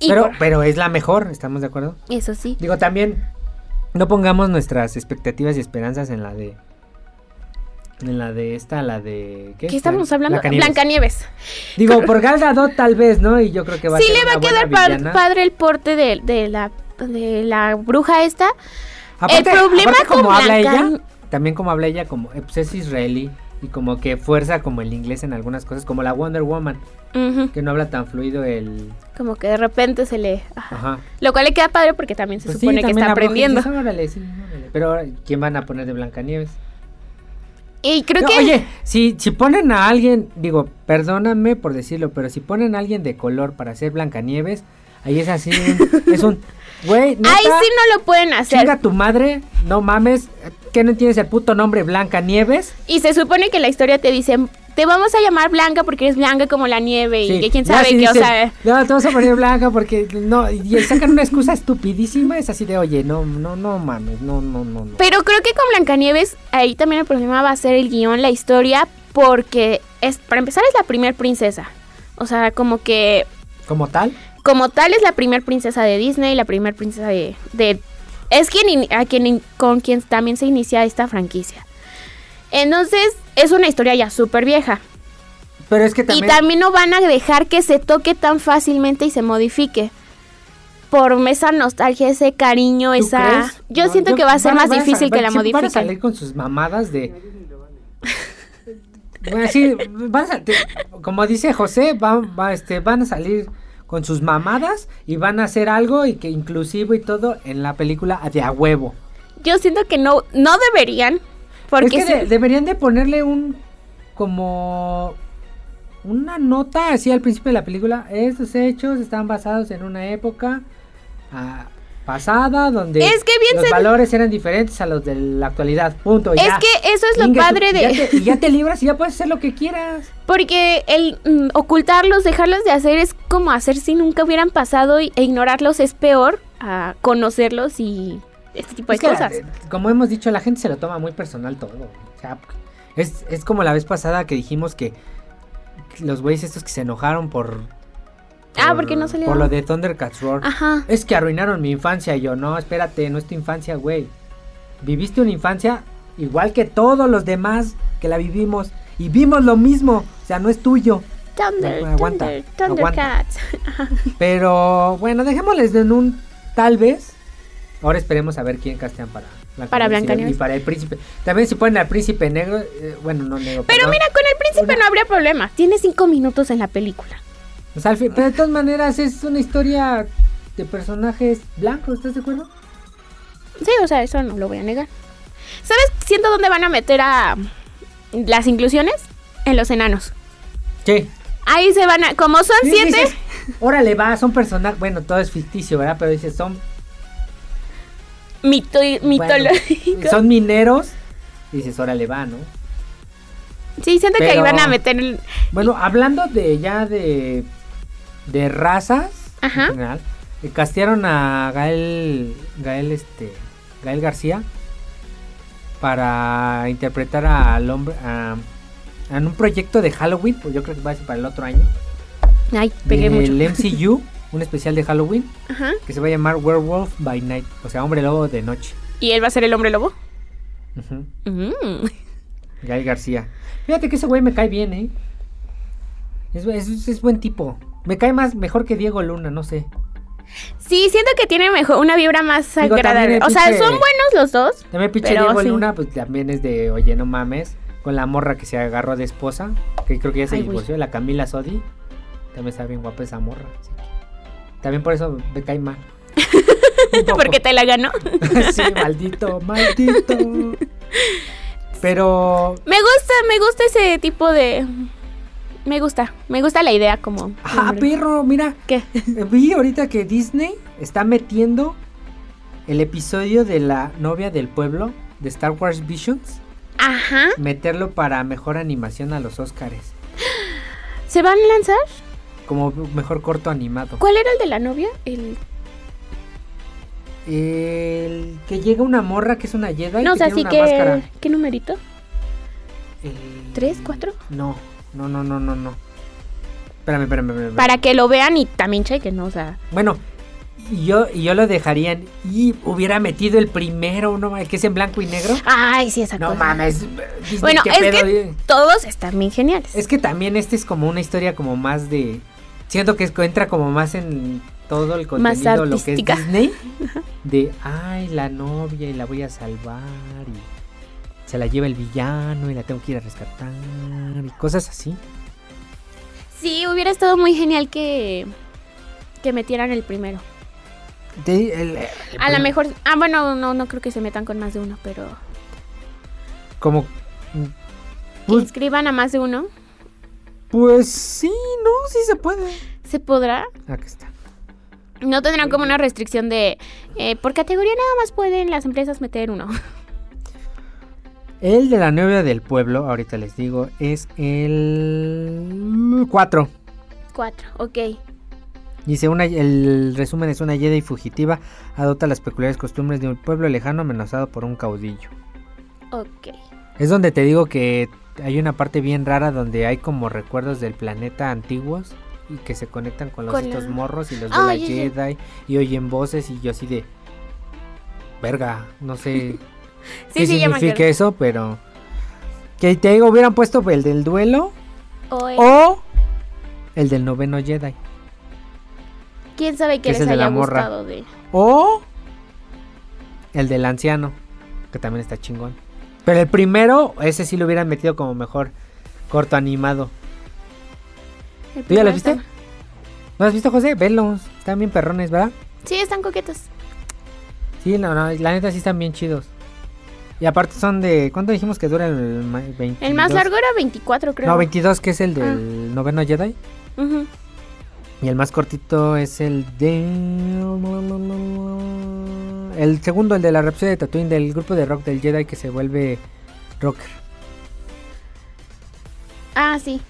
Y Pero, por- pero es la mejor, ¿estamos de acuerdo? Eso sí. Digo, también no pongamos nuestras expectativas y esperanzas en la de, en la de esta, la de, ¿qué? ¿Qué estamos hablando? Blancanieves. Blancanieves. Digo, por Gal Gadot tal vez, ¿no? Y yo creo que va Sí a ser le va a quedar pa- padre el porte de, de la de la bruja esta. Aparte, el problema aparte como con habla Blanca- ella, también como habla ella, como eh, pues es israelí y como que fuerza como el inglés en algunas cosas, como la Wonder Woman, que no habla tan fluido el... Como que de repente se le... ajá. Ajá. Lo cual le queda padre porque también se Pues sí, supone que está aprendiendo. "Órale, sí, órale". Pero ¿quién van a poner de Blancanieves? Y creo No, que... Oye, si, si ponen a alguien, digo, perdóname por decirlo, pero si ponen a alguien de color para hacer Blancanieves, ahí es así, es un, güey, neta, Ahí sí no lo pueden hacer. chinga tu madre, no mames, ¿qué no entiendes el puto nombre Blancanieves? Y se supone que la historia te dice, te vamos a llamar Blanca porque eres blanca como la nieve y que quién sabe qué, o sea... No, te vas a poner Blanca porque, no, y sacan una excusa estupidísima, es así de, oye, no, no, no mames, no, no, no, no. Pero creo que con Blancanieves ahí también el problema va a ser el guion, la historia, porque es para empezar es la primer princesa. O sea, como que Como tal, como tal es la primer princesa de Disney, la primer princesa de, de- es quien in- a quien in- con quien también se inicia esta franquicia. Entonces, es una historia ya súper vieja. pero es que también... Y también no van a dejar que se toque tan fácilmente y se modifique. Por esa nostalgia, ese cariño, ¿Tú esa... crees? Yo No, siento que va a ser van más difícil que la sí, Van a modifiquen. salir con sus mamadas de... Bueno, sí, van a te- como dice José, van, va, este, van a salir con sus mamadas y van a hacer algo y que inclusivo y todo en la película de a huevo. Yo siento que no, no deberían. Porque es que sí- de- deberían de ponerle un como una nota así al principio de la película. Estos hechos están basados en una época ah, pasada donde Es que bien los se- valores eran diferentes a los de la actualidad. Punto. Es ya. que eso es lo Inga, tú- padre de... Ya te, y ya te libras y ya puedes hacer lo que quieras. Porque el mm, ocultarlos, dejarlos de hacer es como hacer si nunca hubieran pasado y- e ignorarlos es peor a conocerlos y este tipo de que cosas. eh, como hemos dicho, la gente se lo toma muy personal todo. O sea, es, es como la vez pasada que dijimos que los güeyes estos que se enojaron por... Ah, por- porque no salió. Por lo de Thundercats Roar. Ajá. Es que arruinaron mi infancia. Y yo, no, espérate, no es tu infancia, güey. Viviste una infancia igual que todos los demás que la vivimos. Y vimos lo mismo. O sea, no es tuyo. Thunder, Aguanta, Thunder, aguanta. Thundercats. Pero bueno, dejémosles en un tal vez. Ahora esperemos a ver quién castean para Para y- Blancanieves. Y para el príncipe. También si ponen al príncipe negro. eh, bueno, no negro. Pero perdón. mira, con el príncipe Una- no habría problema. Tiene cinco minutos en la película. O sea, al fin- pero de todas maneras es una historia de personajes blancos, ¿estás de acuerdo? Sí, o sea, eso no lo voy a negar. ¿Sabes? Siento dónde van a meter a las inclusiones? En los enanos. Sí. Ahí se van a... Como son Sí, siete... dices, Órale, va, son personajes. Bueno, todo es ficticio, ¿verdad? Pero dices, son, mito- bueno, mitológicos. son mineros. Dices, órale, va, ¿no? Sí, siento que ahí van a meter... el- Bueno, hablando de ya de. De razas. Ajá. En general. eh, castearon a Gael. Gael este. Gael García. Para interpretar al hombre. a- en un proyecto de Halloween. Pues yo creo que va a ser para el otro año. Ay, pegué mucho. Del MCU. un especial de Halloween. Ajá. Que se va a llamar Werewolf by Night. O sea, hombre lobo de noche. ¿Y él va a ser el hombre lobo? Mm. Gael García. Fíjate que ese güey me cae bien, ¿eh? Es, es- es buen tipo. Me cae más mejor que Diego Luna, no sé. Sí, siento que tiene mejor una vibra más Digo, agradable. O sea, son buenos los dos. También pinche Diego sí. Luna, pues también es de, oye, no mames. Con la morra que se agarró de esposa, que creo que ya se Ay, divorció, la Camila Sodi. También está bien guapa esa morra. así que También por eso me cae mal. Porque te la ganó. sí, maldito, maldito. Pero Me gusta, me gusta ese tipo de... Me gusta, me gusta la idea como... Ah, perro, mira. ¿Qué? Vi ahorita que Disney está metiendo el episodio de la novia del pueblo de Star Wars Visions. Ajá. Meterlo para mejor animación a los Oscars. ¿Se van a lanzar? Como mejor corto animado. ¿Cuál era el de la novia? El... El que llega una morra que es una Jedi. No, o que sea, tiene sí una que... máscara. ¿Qué numerito? El- ¿Tres, cuatro? No, no, no, no, no, no. Espérame, espérame, espérame. Para que lo vean y también chequen, ¿no? O sea... Bueno, yo, yo lo dejaría en- y hubiera metido el primero, ¿no? El que es en blanco y negro. Ay, sí, esa No cosa. mames. Disney, Bueno, ¿qué es pedo? que todos están bien geniales. Es que también este es como una historia como más de... Siento que entra como más en todo el contenido, lo que es. Disney. De, ay, la novia y la voy a salvar y se la lleva el villano y la tengo que ir a rescatar y cosas así. Sí, hubiera estado muy genial que... Que metieran el primero. Te- el- el A lo mejor... Ah, bueno, no, no creo que se metan con más de uno, pero... Como... Que Pues, inscriban a más de uno. pues sí, no, sí se puede. ¿Se podrá? Aquí está. No tendrán como una restricción de... eh, por categoría nada más pueden las empresas meter uno. El de la novia del pueblo, ahorita les digo, es el 4. Cuatro, ok. Dice, una, el resumen es una Jedi fugitiva, adopta las peculiares costumbres de un pueblo lejano amenazado por un caudillo. Ok. Es donde te digo que hay una parte bien rara donde hay como recuerdos del planeta antiguos y que se conectan con los Con estos la- morros y los de Ah, la. Jedi y oyen voces y yo así de... Verga, no sé Sí, qué sí, significa eso, pero... Que te digo, hubieran puesto el del duelo O el- o el del noveno Jedi. ¿Quién sabe que qué es les el de la haya morra. gustado de... O el del anciano, que también está chingón. Pero el primero, ese sí lo hubieran metido como mejor corto animado. ¿Tú ya lo viste? está- ¿No has visto, José? Velos. Están bien perrones, ¿verdad? Sí, están coquetos. Sí, no, no, la neta sí están bien chidos. Y aparte son de... ¿Cuánto dijimos que dura el ma- 22? El más largo era 24, creo. No, 22 que es el Ah. del noveno Jedi. Y el más cortito es el de... El segundo, el de la Rhapsody de Tatooine del grupo de rock del Jedi que se vuelve rocker. Ah, sí.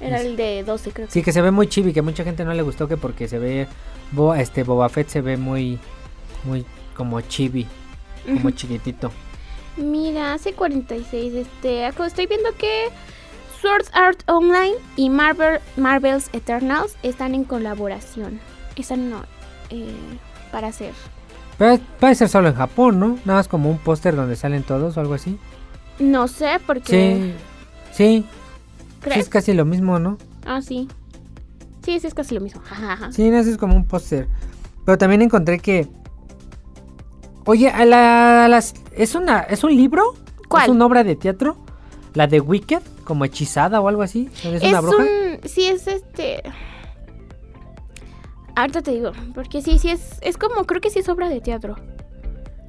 Era Es- el de 12, creo. Sí, que se ve muy chibi, que mucha gente no le gustó que porque se ve... Bo- este Boba Fett se ve muy... Muy como chibi, como chiquitito. Mira, hace 46. Este, estoy viendo que Sword Art Online y Marvel, Marvel's Eternals están en colaboración. Están no, eh, para hacer. Pero puede ser solo en Japón, ¿no? Nada más como un póster donde salen todos o algo así. No sé porque. Sí, sí, sí, es casi lo mismo, ¿no? Ah, sí. Sí, sí, es casi lo mismo. Sí, no, es como un póster. Pero también encontré que... Oye, a la- a las... ¿es, una, ¿es un libro? ¿Cuál? ¿Es una obra de teatro? La de Wicked, como hechizada o algo así. ¿Es, una bruja? un. Sí, es este. Ahorita te digo, porque sí, sí es. Es como, creo que sí es obra de teatro.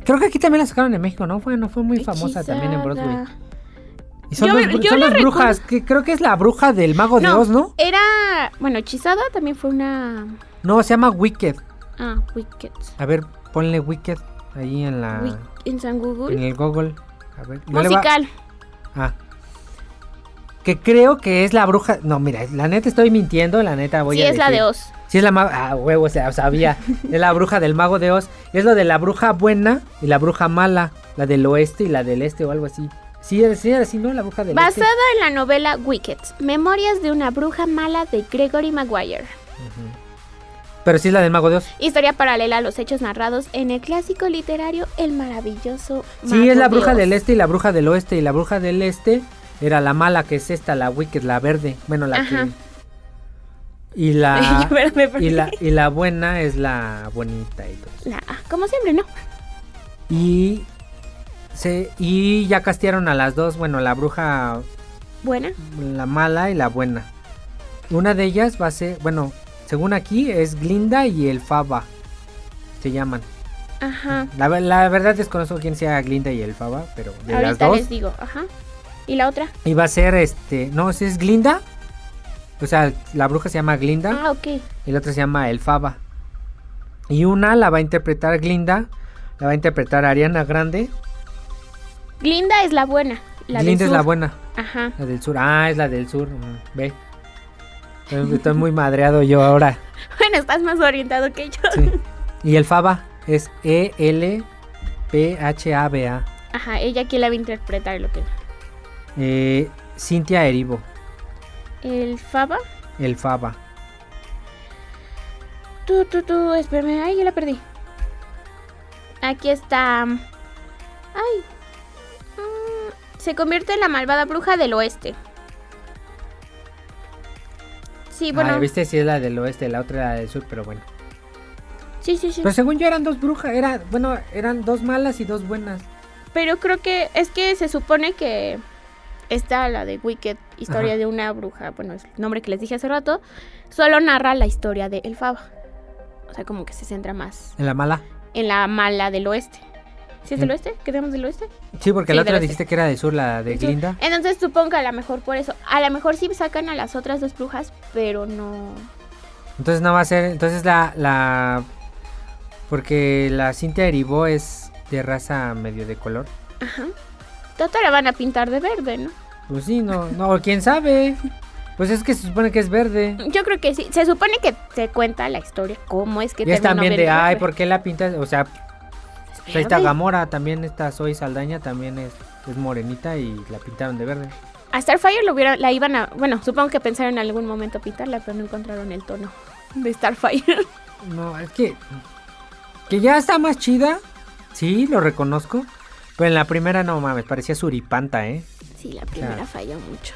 Creo que aquí también la sacaron en México, ¿no? Fue, no fue muy famosa también en. Broadway. Y son Yo- dos, bru- yo son la dos brujas, que creo que es la bruja del mago de Oz, ¿no? Era. Bueno, Hechizada también fue una. No, se llama Wicked. Ah, Wicked. A ver, ponle Wicked ahí en la... Wick- en San Google. En el Google. A ver, no le va- Musical. Ah. Que creo que es la bruja. No, mira, la neta estoy mintiendo, la neta voy Sí, a es la de Oz. Sí, es la. Ah, huevo, o sea, sabía. es la bruja del mago de Oz. Es lo de la bruja buena y la bruja mala. La del oeste y la del este o algo así. Sí, sí, así, ¿no? La bruja del Basada este. en la novela Wicked, Memorias de una bruja mala de Gregory Maguire. Pero sí es la del mago de Oz. Historia paralela a los hechos narrados en el clásico literario El maravilloso Sí, Mago es la bruja del este y la bruja del oeste. Y la bruja del este era la mala, que es esta, la Wicked, la verde. Bueno, la Ajá. que. Y la. Y la, y la buena es la bonita y todo. La- como siempre, ¿no? Y. Se, y ya castearon a las dos. Bueno, la bruja. Buena. La mala y la buena. Una de ellas va a ser. Bueno, según aquí es Glinda y el Faba. Se llaman. Ajá. La, ver- la verdad desconozco quién sea Glinda y el Faba, pero de las Ahorita dos. les digo. Ajá. ¿Y la otra? Y va a ser este. No, si es Glinda. O sea, la bruja se llama Glinda Ah, ok. y la otra se llama Elfaba. Y una la va a interpretar Glinda. La va a interpretar Ariana Grande. Glinda es la buena. La del Glinda es la buena. Ajá. La del sur. Ah, es la del sur. mm, Ve. Estoy muy madreado yo ahora. Bueno, estás más orientado que yo. Sí. Y el Faba es E E-L-P-H-A-B-A. Ajá, ella quién la va a interpretar lo que. Eh, Cintia Erivo. El Faba. El Faba. Tú, tú, tú, espérame. Ay, ya la perdí. Aquí está. Ay. Mm, se convierte en la malvada bruja del oeste. Sí, bueno. Ah, viste si es la del oeste, la otra la del sur, pero bueno. Sí, sí, sí. Pero según yo eran dos brujas. Era, bueno, eran dos malas y dos buenas. Pero creo que es que se supone que está la de Wicked, historia Ajá. de una bruja, bueno, es el nombre que les dije hace rato, solo narra la historia de El Faba. O sea, como que se centra más En la mala. en la mala del oeste. ¿Sí es del Mm. oeste? ¿Quedamos del oeste? Sí, porque Sí, la otra dijiste que era del sur, la de Sí. Glinda. Entonces supongo que a lo mejor por eso. A lo mejor sí sacan a las otras dos brujas, pero no. Entonces no va a ser. Entonces la. la porque la Cintia Erivo es de raza medio de color. Ajá. Total la van a pintar de verde, ¿no? Pues sí, no, no, quién sabe. Pues es que se supone que es verde. Yo creo que sí. Se supone que se cuenta la historia, cómo es que Y es también de, ay, ¿por qué la pintas? O sea, ahí está Verde. Gamora, también esta Zoe Saldaña, también es, es morenita y la pintaron de verde. A Starfire lo hubiera, la iban a. Bueno, supongo que pensaron en algún momento pintarla, pero no encontraron el tono de Starfire. No, es que. Que ya está más chida. Sí, lo reconozco. Pero en la primera no mames, parecía suripanta, ¿eh? sí, la primera falló mucho.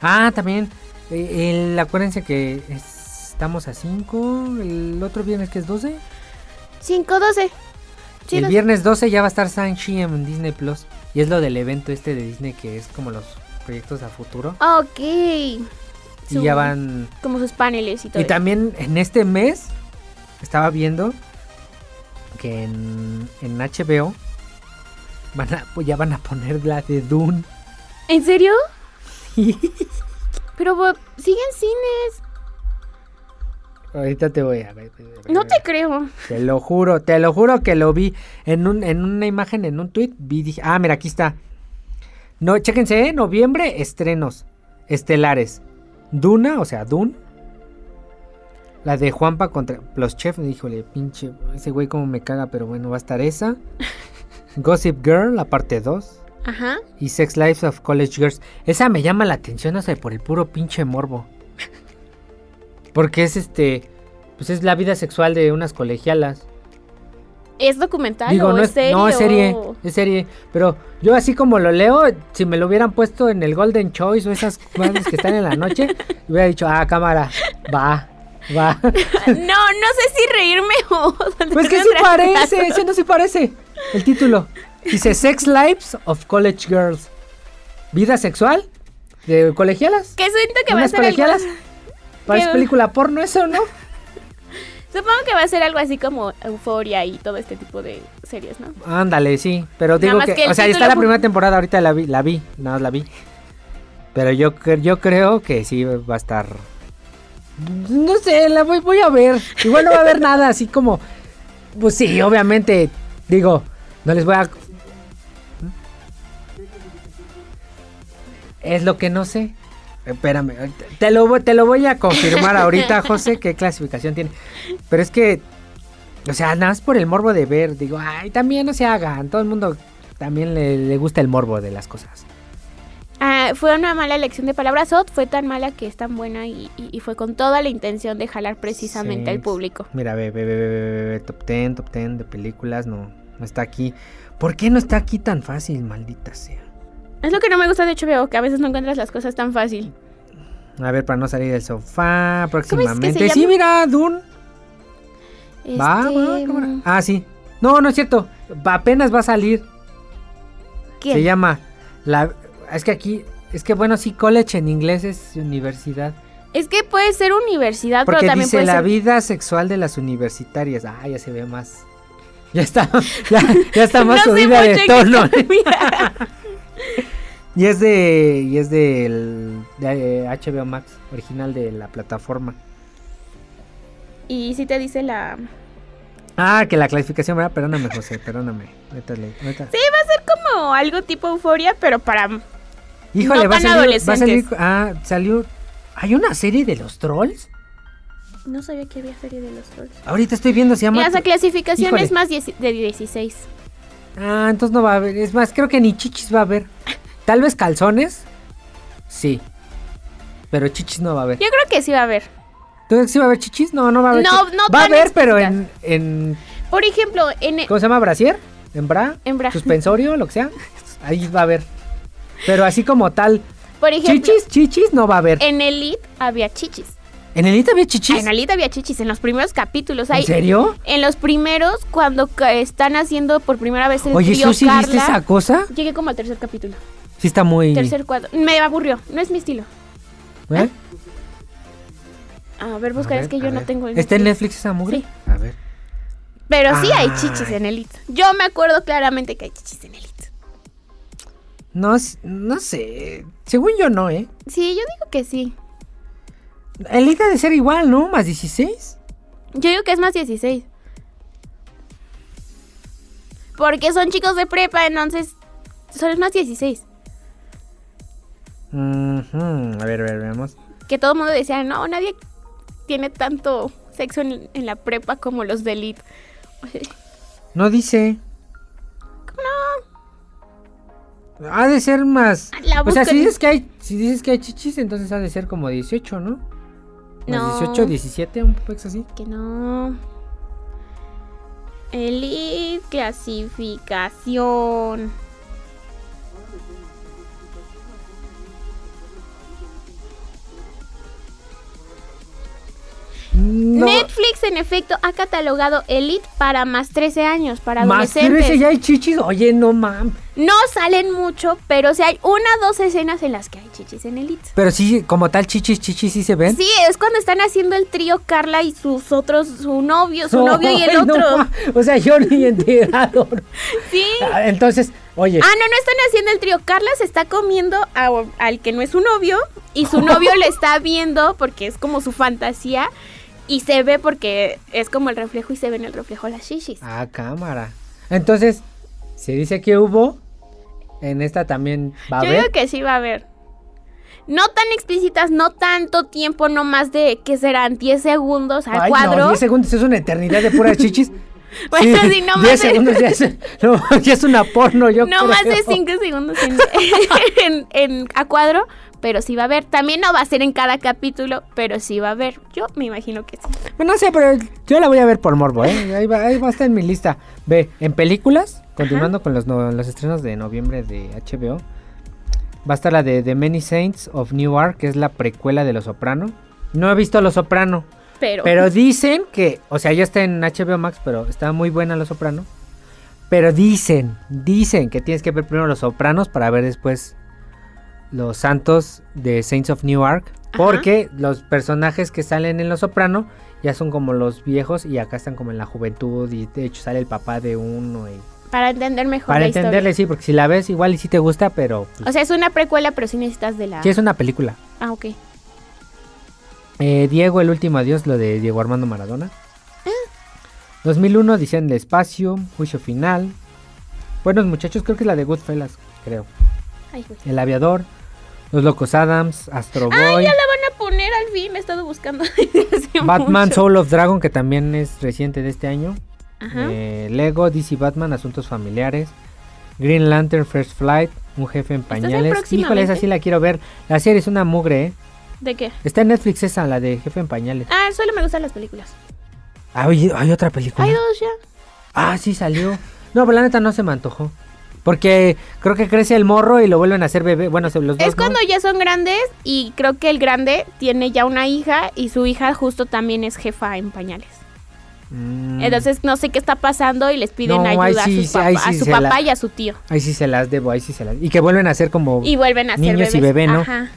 Ah, también. eh, el- acuérdense que es- estamos a 5. El otro viernes que es 12. 5-12. Sí, el los- viernes 12 ya va a estar Shang-Chi en Disney Plus. Y es lo del evento este de Disney que es como los proyectos a futuro. Ok. Y Su- ya van. Como sus paneles y todo. Y también en este mes estaba viendo que en, en HBO Van a, pues ya van a poner la de Dune. ¿En serio? Pero siguen cines. Ahorita te voy a ver. No te creo. Te lo juro, te lo juro que lo vi en, un, en una imagen, en un tweet. Vi, dije, ah, mira, aquí está. No, chéquense, ¿eh? noviembre, estrenos estelares. Duna, o sea, Dune. La de Juanpa contra los chefs. Híjole, pinche, ese güey como me caga, pero bueno, va a estar esa. Gossip Girl, la parte 2. Ajá. Y Sex Lives of College Girls. Esa me llama la atención, o sea, por el puro pinche morbo. Porque es este. Pues es la vida sexual de unas colegialas. ¿Es documental Digo, o no es serie? no es serie, es serie. Pero yo así como lo leo, si me lo hubieran puesto en el Golden Choice o esas cosas que están en la noche, hubiera dicho, ah, cámara, va, va. No, no sé si reírme o... pues que sí parece, sí, no sí parece. El título. Dice Sex Lives of College Girls. Vida sexual de colegialas. Que siento que va a ser algo... Parece película porno eso, ¿no? Supongo que va a ser algo así como Euforia y todo este tipo de series, ¿no? Ándale, sí. Pero digo que, o sea, está la primera temporada, ahorita la vi, la vi, nada más la vi. Pero yo, yo creo que sí va a estar. No sé, la voy, voy a ver. Igual no va a haber nada así como. Pues sí, obviamente. Digo, no les voy a. Es lo que no sé. Espérame, te lo, voy- te lo voy a confirmar ahorita, José, qué clasificación tiene. Pero es que, o sea, nada más por el morbo de ver, digo, ay, también no se hagan. Todo el mundo también le, le gusta el morbo de las cosas. Ah, fue una mala elección de palabras. Ot fue tan mala que es tan buena y, y- y fue con toda la intención de jalar precisamente Sí, al público. Mira, ve, ve, ve, ve, ve, ve, ve, top 10, top 10 de películas, no, no está aquí. ¿Por qué no está aquí tan fácil, maldita sea? Es lo que no me gusta de HBO, que a veces no encuentras las cosas tan fácil. A ver, para no salir del sofá próximamente. Sí, mira, Dune. Va, Este, va, cámara. Ah, sí. No, no es cierto. Va- Apenas va a salir. ¿quién? Se llama la es que aquí es que bueno, sí college en inglés es universidad, Es que puede ser universidad, porque pero también dice puede la ser... vida sexual de las universitarias. Ah, ya se ve más. Ya está ya, ya está más No subida de tono. y es de y es del de HBO Max, original de la plataforma. y si te dice la... Ah, que la clasificación, ¿verdad? Perdóname, José, perdóname. Ahorita le- ahorita- Sí, va a ser como algo tipo euforia, pero para... Híjole, no va a tan salir, va a salir, ah, salió ¿Hay una serie de los trolls? No sabía que había serie de los trolls. Ahorita estoy viendo, se llama... Esa clasificación Híjole. es más de 16. Ah, entonces no va a haber. Es más, creo que ni chichis va a haber. Tal vez calzones. Sí. Pero chichis no va a haber. Yo creo que sí va a haber. ¿Tú crees que sí va a haber chichis? No, no va a haber. No, chi- no Va a haber, pero en, en. Por ejemplo, en... ¿Cómo se llama? ¿Brasier? ¿En bra? En bra. ¿Suspensorio? Lo que sea. Ahí va a haber. Pero así como tal. Por ejemplo, Chichis, chichis no va a haber. en Elite había chichis. ¿En el había chichis? En Elite había chichis en los primeros capítulos. Hay, ¿En serio? En los primeros, cuando están haciendo por primera vez el Oye, ¿tú sí viste esa cosa? Llegué como al tercer capítulo. Sí está muy... Tercer cuadro. Me aburrió. No es mi estilo. ¿Eh? A ver, buscar, es que yo no tengo el ¿Está en Netflix. Esa mugre? Sí. A ver. Pero sí hay Ay. chichis en Elite. Yo me acuerdo claramente que hay chichis en Elite. No, no sé. Según yo no, ¿eh? Sí, yo digo que sí. Elite ha de ser igual, ¿no? Más 16. Yo digo que es más 16. Porque son chicos de prepa, entonces son más 16. A ver, a ver, veamos. Que todo el mundo decía, no, nadie tiene tanto sexo en, en la prepa como los de Elite. No dice. ¿Cómo no? Ha de ser más. La o sea, si dices que hay, si dices que hay chichis, entonces ha de ser como 18, ¿no? Más No. 18, 17, un poco así. Que no. Elite clasificación. No, Netflix, en efecto, ha catalogado Elite para más 13 años, para más adolescentes. 13 ya hay chichis. Oye, no mames. No salen mucho, pero sí hay una o dos escenas en las que hay chichis en Elite. Pero sí, como tal, chichis, chichis, sí se ven. Sí, es cuando están haciendo el trío Carla y sus otros, su novio, su novio y el no, otro. ma, o sea, yo ni enterado. Sí. Ah, Entonces, oye, Ah, no, no están haciendo el trío. Carla se está comiendo a- al que no es su novio y su novio le está viendo porque es como su fantasía y se ve porque es como el reflejo y se ve en el reflejo las shishis. ah, cámara. Entonces, se dice que hubo. En esta también va a Yo haber. digo que sí va a haber. No tan explícitas, no tanto tiempo, no más de que serán 10 segundos al Ay, cuadro. no, 10 segundos es una eternidad de puras chichis. Bueno, sí, no 10 más de- segundos ya es, no, ya es una porno, yo no más de creo. 5 segundos en, en- en- a cuadro, pero sí va a haber. También no va a ser en cada capítulo, pero sí va a haber. Yo me imagino que sí. Bueno, no sé, pero yo la voy a ver por morbo, ¿eh? Ahí va, ahí va a estar en mi lista. Ve, en películas, continuando con los, no- los estrenos de noviembre de HBO, va a estar la de The Many Saints of Newark, que es la precuela de Los Soprano. No he visto Los Soprano, Pero, pero dicen que, o sea, ya está en HBO Max, pero está muy buena Los Soprano. Pero dicen, dicen que tienes que ver primero Los Sopranos para ver después Los Santos de Saints of Newark. Ajá. Porque los personajes que salen en Los Soprano ya son como los viejos y acá están como en la juventud y de hecho sale el papá de uno. y- para entender mejor Para la entenderle, historia. sí, porque si la ves igual y si te gusta, pero... pues, O sea, es una precuela, pero sí necesitas de la... sí es una película. Ah, ok. Eh, Diego, el último adiós, lo de Diego Armando Maradona. Ah. 2001, Dicen del Espacio, Juicio Final. Buenos muchachos, creo que es la de Goodfellas, creo. Ay. El Aviador, Los Locos Adams, Astro Ah, Boy, ya la van a poner al fin. He estado buscando Batman mucho. Soul of Dragon, que también es reciente de este año. Ajá. Eh, Lego, DC Batman, Asuntos Familiares. Green Lantern, First Flight, Un Jefe en ¿Esta es Pañales. Híjole, esa sí la quiero ver. La serie es una mugre, ¿eh? ¿De qué? Está en Netflix esa, la de Jefe en Pañales. Ah, solo me gustan las películas. Ah, oye, hay otra película. Hay dos ya. Ah, sí salió. No, pero la neta no se me antojó. Porque creo que crece el morro y lo vuelven a hacer bebé. Bueno, se- los dos. Es cuando ¿no? ya son grandes y creo que el grande tiene ya una hija y su hija justo también es jefa en pañales. Mm, Entonces no sé qué está pasando y les piden No, ayuda sí, a, sus sí, a su papá la- y a su tío. Ahí sí se las debo, ahí sí se las. Y que vuelven a ser como Y vuelven a ser Niños y bebés. bebé, ¿no? Ajá.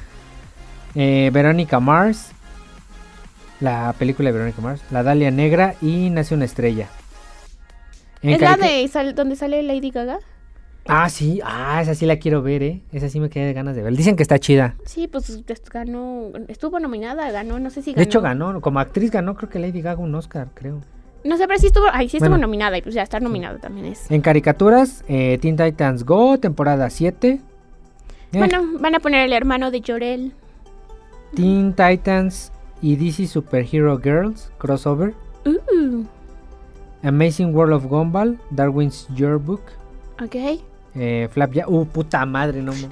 Eh, Verónica Mars. La película de Verónica Mars. La Dalia Negra y Nace una estrella. En ¿Es la de sal- donde sale Lady Gaga? Ah, sí. Ah, esa sí la quiero ver, ¿eh? Esa sí me quedé de ganas de ver. Dicen que está chida. Sí, pues ganó, estuvo nominada, ganó, no sé si ganó. De hecho, ganó. Como actriz ganó, creo que Lady Gaga un Oscar, creo. No sé, pero sí estuvo, ay, sí estuvo Bueno. nominada y pues ya estar nominada también es. En caricaturas, eh, Teen Titans Go, temporada 7. Eh, Bueno, van a poner el hermano de Jorel. Teen Titans y DC Superhero Girls, crossover. Uh, Amazing World of Gumball, Darwin's Yearbook. ok. Eh, Flapjack. Uh, puta madre, no mames.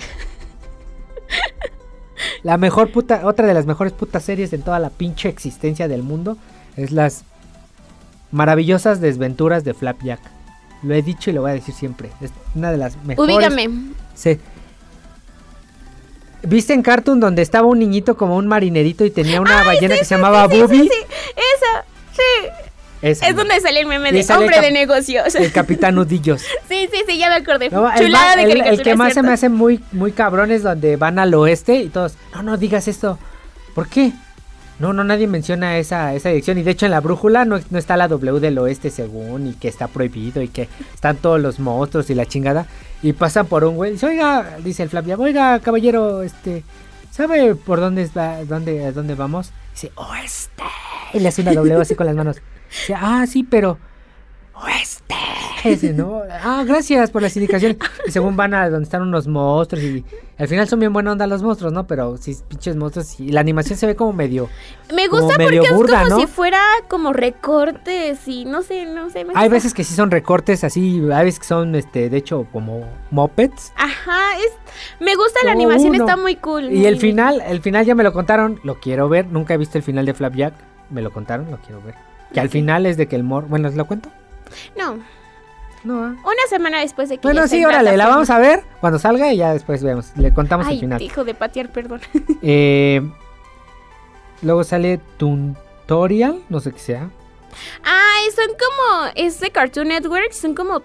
La mejor puta, otra de las mejores putas series en toda la pinche existencia del mundo es las maravillosas desventuras de Flapjack. Lo he dicho y lo voy a decir siempre. Es una de las mejores. Ubícame. Sí. ¿Viste en Cartoon donde estaba un niñito como un marinerito y tenía una ballena que se llamaba Sí, Booby? sí, esa, sí. Esa, Es ¿no? donde sale el meme de el hombre de negocios. El Capitán Udillos. Sí, sí, sí, ya me acordé. No, el, Chulada ma- de el- el caricatura, que más se me hace muy, muy cabrón es donde van al oeste y todos, no, no digas esto. ¿Por qué? No, no, nadie menciona esa, esa dirección. Y de hecho en la brújula no, no está la W del oeste según y que está prohibido y que están todos los monstruos y la chingada. Y pasan por un güey. Dice, oiga, dice el Flavia, oiga, caballero, este, ¿sabe por dónde, va- dónde, dónde vamos? Dice, oeste. Y le hace una W así con las manos. Dice, ah, sí, pero oeste. Ah, gracias por las indicaciones. Y según van a donde están unos monstruos y al final son bien buena onda los monstruos, ¿no? Pero sí, pinches monstruos y la animación se ve como medio... Me como gusta medio porque burda, es como ¿no? si fuera como recortes y no sé, no sé. me Hay gusta. veces que sí son recortes así, hay veces que son, este, de hecho, como mopeds. Aja, es... Me gusta la animación, uno. está muy cool. Y el final, el final ya me lo contaron, lo quiero ver, nunca he visto el final de Flapjack, me lo contaron, lo quiero ver. Que al final es de que el mor... Bueno, ¿os lo cuento? No, No, ¿ah? una semana después de que Bueno, sí, órale, la vamos a ver cuando salga y ya después vemos, le contamos Ay, el final. hijo de patear, perdón. Eh, luego sale Tutorial, no sé qué sea. Ay, son como... Es de Cartoon Network, son como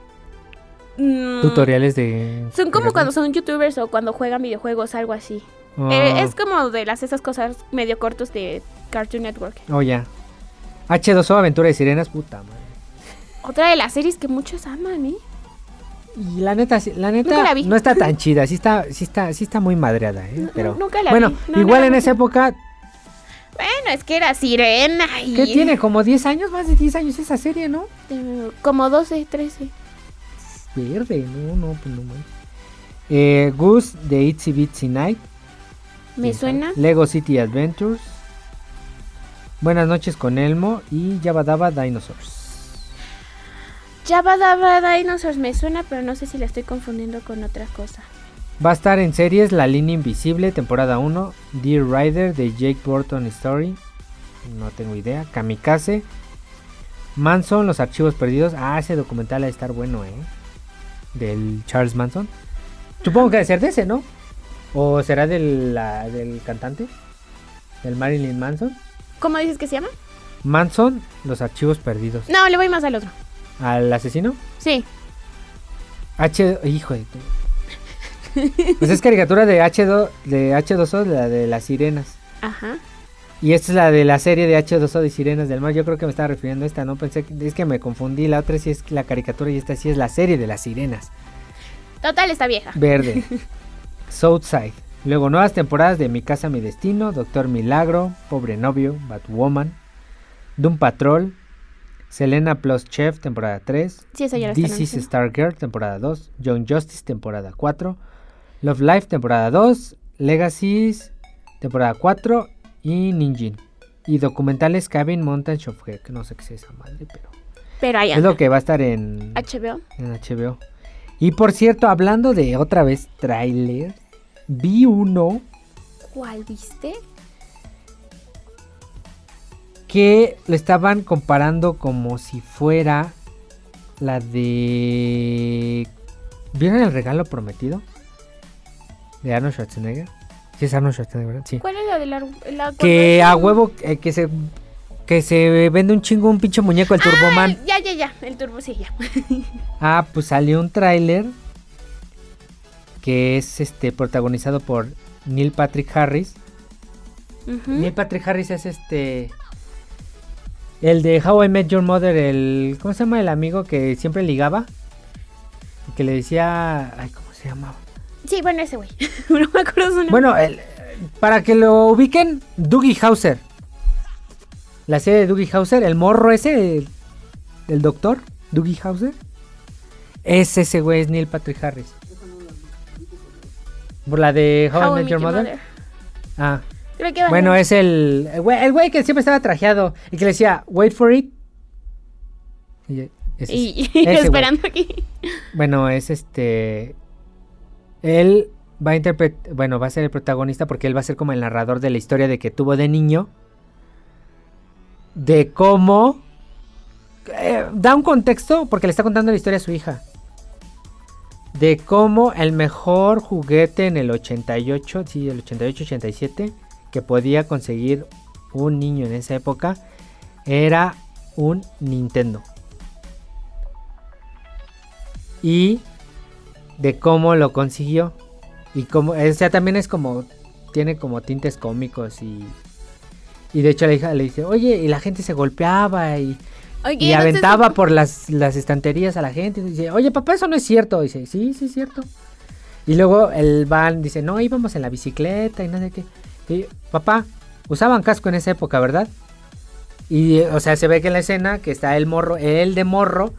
Mm, Tutoriales de... Son como de- cuando son youtubers o cuando juegan videojuegos, algo así. Oh, Eh, es como de las esas cosas medio cortos de Cartoon Network. oh, ya. H2O, Aventura de Sirenas, puta madre. Otra de las series que muchos aman, ¿eh? Y la neta, la neta la no está tan chida, sí está, sí está, sí está muy madreada, ¿eh? No, Pero nunca la bueno, vi. No, igual no, en esa época, Bueno, es que era sirena y... ¿qué tiene? Como 10 años, más de 10 años esa serie, ¿no? Como 12, 13. Verde, no, no, pues no manches. Eh, Goose de Itsy Bitsy Night. ¿Me suena? Lego City Adventures. Buenas noches con Elmo y Yabadaba Dinosaurs. Jabba Dabba Dinosaurs me suena, pero no sé si la estoy confundiendo con otra cosa. Va a estar en series La Línea Invisible, temporada 1. Dear Rider de Jake Burton Story. No tengo idea. Kamikaze. Manson, Los Archivos Perdidos. Ah, ese documental va a estar bueno, ¿eh? Del Charles Manson. Supongo que debe ser de ese, ¿no? ¿O será del, la- del cantante? ¿Del Marilyn Manson? ¿Cómo dices que se llama? Manson, Los Archivos Perdidos. No, le voy más al otro. ¿Al asesino? Sí. H... Hijo de. Pues es caricatura de H2, de H2O, la de las sirenas. Ajá. Y esta es la de la serie de H2O de Sirenas del Mar. Yo creo que me estaba refiriendo a esta, ¿no? Pensé que es que me confundí. La otra sí es la caricatura y esta sí es la serie de las sirenas. Total, está vieja. Verde. Southside. Luego nuevas temporadas de Mi Casa, Mi Destino, Doctor Milagro, Pobre Novio, Batwoman, Doom Patrol, Selena Plus Chef, temporada 3, Sí, esa ya están This is. Stargirl, temporada 2, Young Justice, temporada 4, Love Life, temporada 2, Legacies, temporada 4 y Ninjin. Y documentales Cabin Mountain of Heck, no sé qué es esa madre, pero Pero ahí es anda. lo que va a estar en, HBO. en HBO. Y por cierto, hablando de otra vez tráiler, vi uno ¿Cuál viste? Que lo estaban comparando como si fuera la de... ¿Vieron el regalo prometido? De Arnold Schwarzenegger. Sí, es Arnold Schwarzenegger, ¿verdad? Sí. ¿Cuál es la de la... la Que a huevo, eh, que se... Que se vende un chingo un pinche muñeco, el Turboman. Ay, ya, ya, ya. El turbo, sí, ya. Ah, pues salió un tráiler que es este protagonizado por Neil Patrick Harris. Neil Patrick Harris es este. El de How I Met Your Mother, el. ¿Cómo se llama el amigo que siempre ligaba? Que le decía. Ay, ¿cómo se llamaba? Sí, bueno, ese güey. no me acuerdo su nombre. Bueno, el- para que lo ubiquen, Dougie Hauser. La serie de Dougie Hauser, el morro ese, el, el doctor, Dougie Hauser. Es ese güey, es Neil Patrick Harris. Por la de How, I Met Your Mother. Ah. Creo que Bueno, es el, el güey, el güey que siempre estaba trajeado y que le decía, wait for it. Y, ese es- Y, ese güey. esperando aquí. Bueno, es este. Él va a interpretar. Bueno, va a ser el protagonista porque él va a ser como el narrador de la historia de que tuvo de niño. De cómo. eh, da un contexto porque le está contando la historia a su hija. De cómo el mejor juguete en el 88, sí, el 88-87, que podía conseguir un niño en esa época, era un Nintendo. Y de cómo lo consiguió. Y cómo, o sea, también es como, tiene como tintes cómicos y... Y de hecho la hija le dice, oye, y la gente se golpeaba y, Oye, y aventaba por las, las estanterías a la gente. Y dice, oye, papá, eso no es cierto. Y dice, sí, sí es cierto. Y luego el van dice, no, íbamos en la bicicleta y no sé qué. Y, papá, usaban casco en esa época, ¿verdad? Y, o sea, se ve que en la escena que está el morro, él de morro,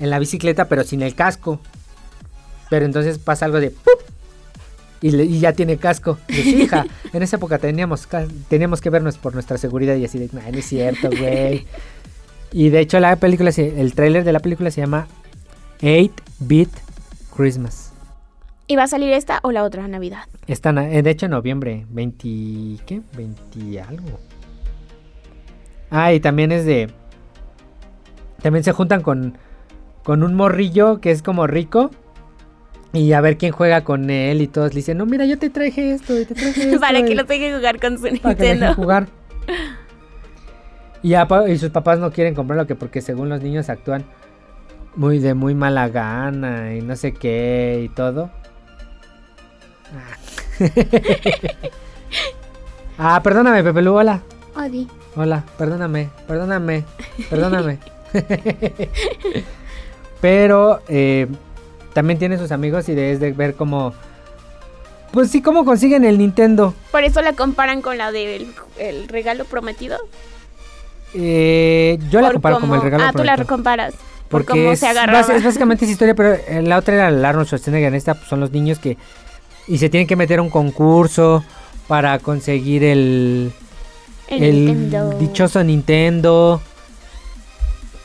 en la bicicleta, pero sin el casco. Pero entonces pasa algo de ¡pup! Y, le- y ya tiene casco. Y dice, "Sí, hija, en esa época teníamos, teníamos que vernos por nuestra seguridad y así de, "Nah, no es cierto, güey. Y de hecho la película, el tráiler de la película se llama 8-Bit Christmas. ¿Y va a salir esta o la otra Navidad? Está, na- eh, de hecho en noviembre, 20, ¿qué? 20 algo. Ah, y también es de... También se juntan con, con un morrillo que es como rico. Y a ver quién juega con él y todos le dicen, no, mira, yo te traje esto y te traje esto. Para que lo tenga que jugar con su para que Nintendo. jugar. Y, pa- y sus papás no quieren comprarlo que porque según los niños actúan muy de muy mala gana y no sé qué y todo. Ah, ah perdóname, Pepe Lu, hola. Odi. Hola, perdóname, perdóname, perdóname. Pero eh, también tiene sus amigos y debes de ver cómo... Pues sí, cómo consiguen el Nintendo. Por eso la comparan con la del el regalo prometido. Eh, yo la comparo como el regalo prometido. Ah, tú la comparas. Porque es, básicamente esa historia, pero la otra era el Arnold Schwarzenegger. En esta pues, son los niños que... Y se tienen que meter a un concurso para conseguir el... El, dichoso Nintendo.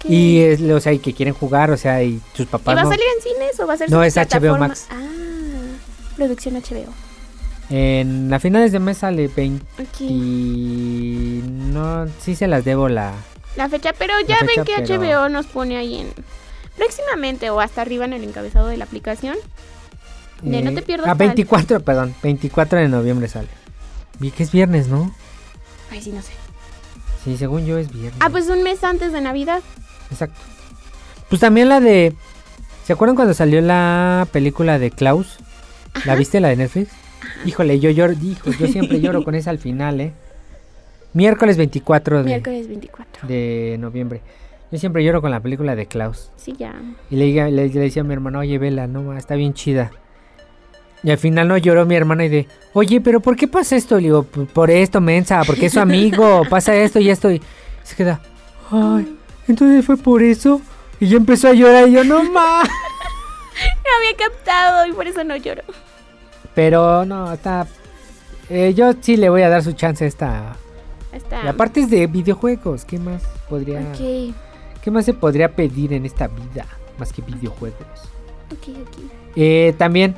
Y es, o sea, y que quieren jugar, o sea, y sus papás. ¿Y va a salir en cines o va a ser No, es HBO Max. Ah, producción HBO. En a finales de mes sale 20. Y no, sí se las debo la. La fecha, pero ya ven que HBO nos pone ahí en. Próximamente o hasta arriba en el encabezado de la aplicación. De no te eh, pierdas. A 24, perdón, 24 de noviembre sale. Vi que es viernes, ¿no? Ay, sí, no sé. Sí, según yo es viernes. Ah, pues un mes antes de Navidad. Exacto. Pues también la de. ¿Se acuerdan cuando salió la película de Klaus? ¿La viste, la de Netflix? Híjole, yo lloro, hijo, yo siempre lloro con esa al final, ¿eh? Miércoles 24 de, Miércoles 24. de noviembre. Yo siempre lloro con la película de Klaus. Sí, ya. Y le, le, decía a mi hermano, oye, vela, no, está bien chida. Y al final no lloró mi hermana y de, oye, pero ¿por qué pasa esto? Le digo, por esto, mensa, porque es su amigo, pasa esto y esto. Y se queda, ay, entonces fue por eso. Y yo empezó a llorar y yo, no más. no había captado y por eso no lloro. Pero no, está. Eh, yo sí le voy a dar su chance a esta. Y aparte es de videojuegos, ¿qué más podría. ¿Qué más se podría pedir en esta vida? Más que videojuegos. Ok, ok. Eh, también,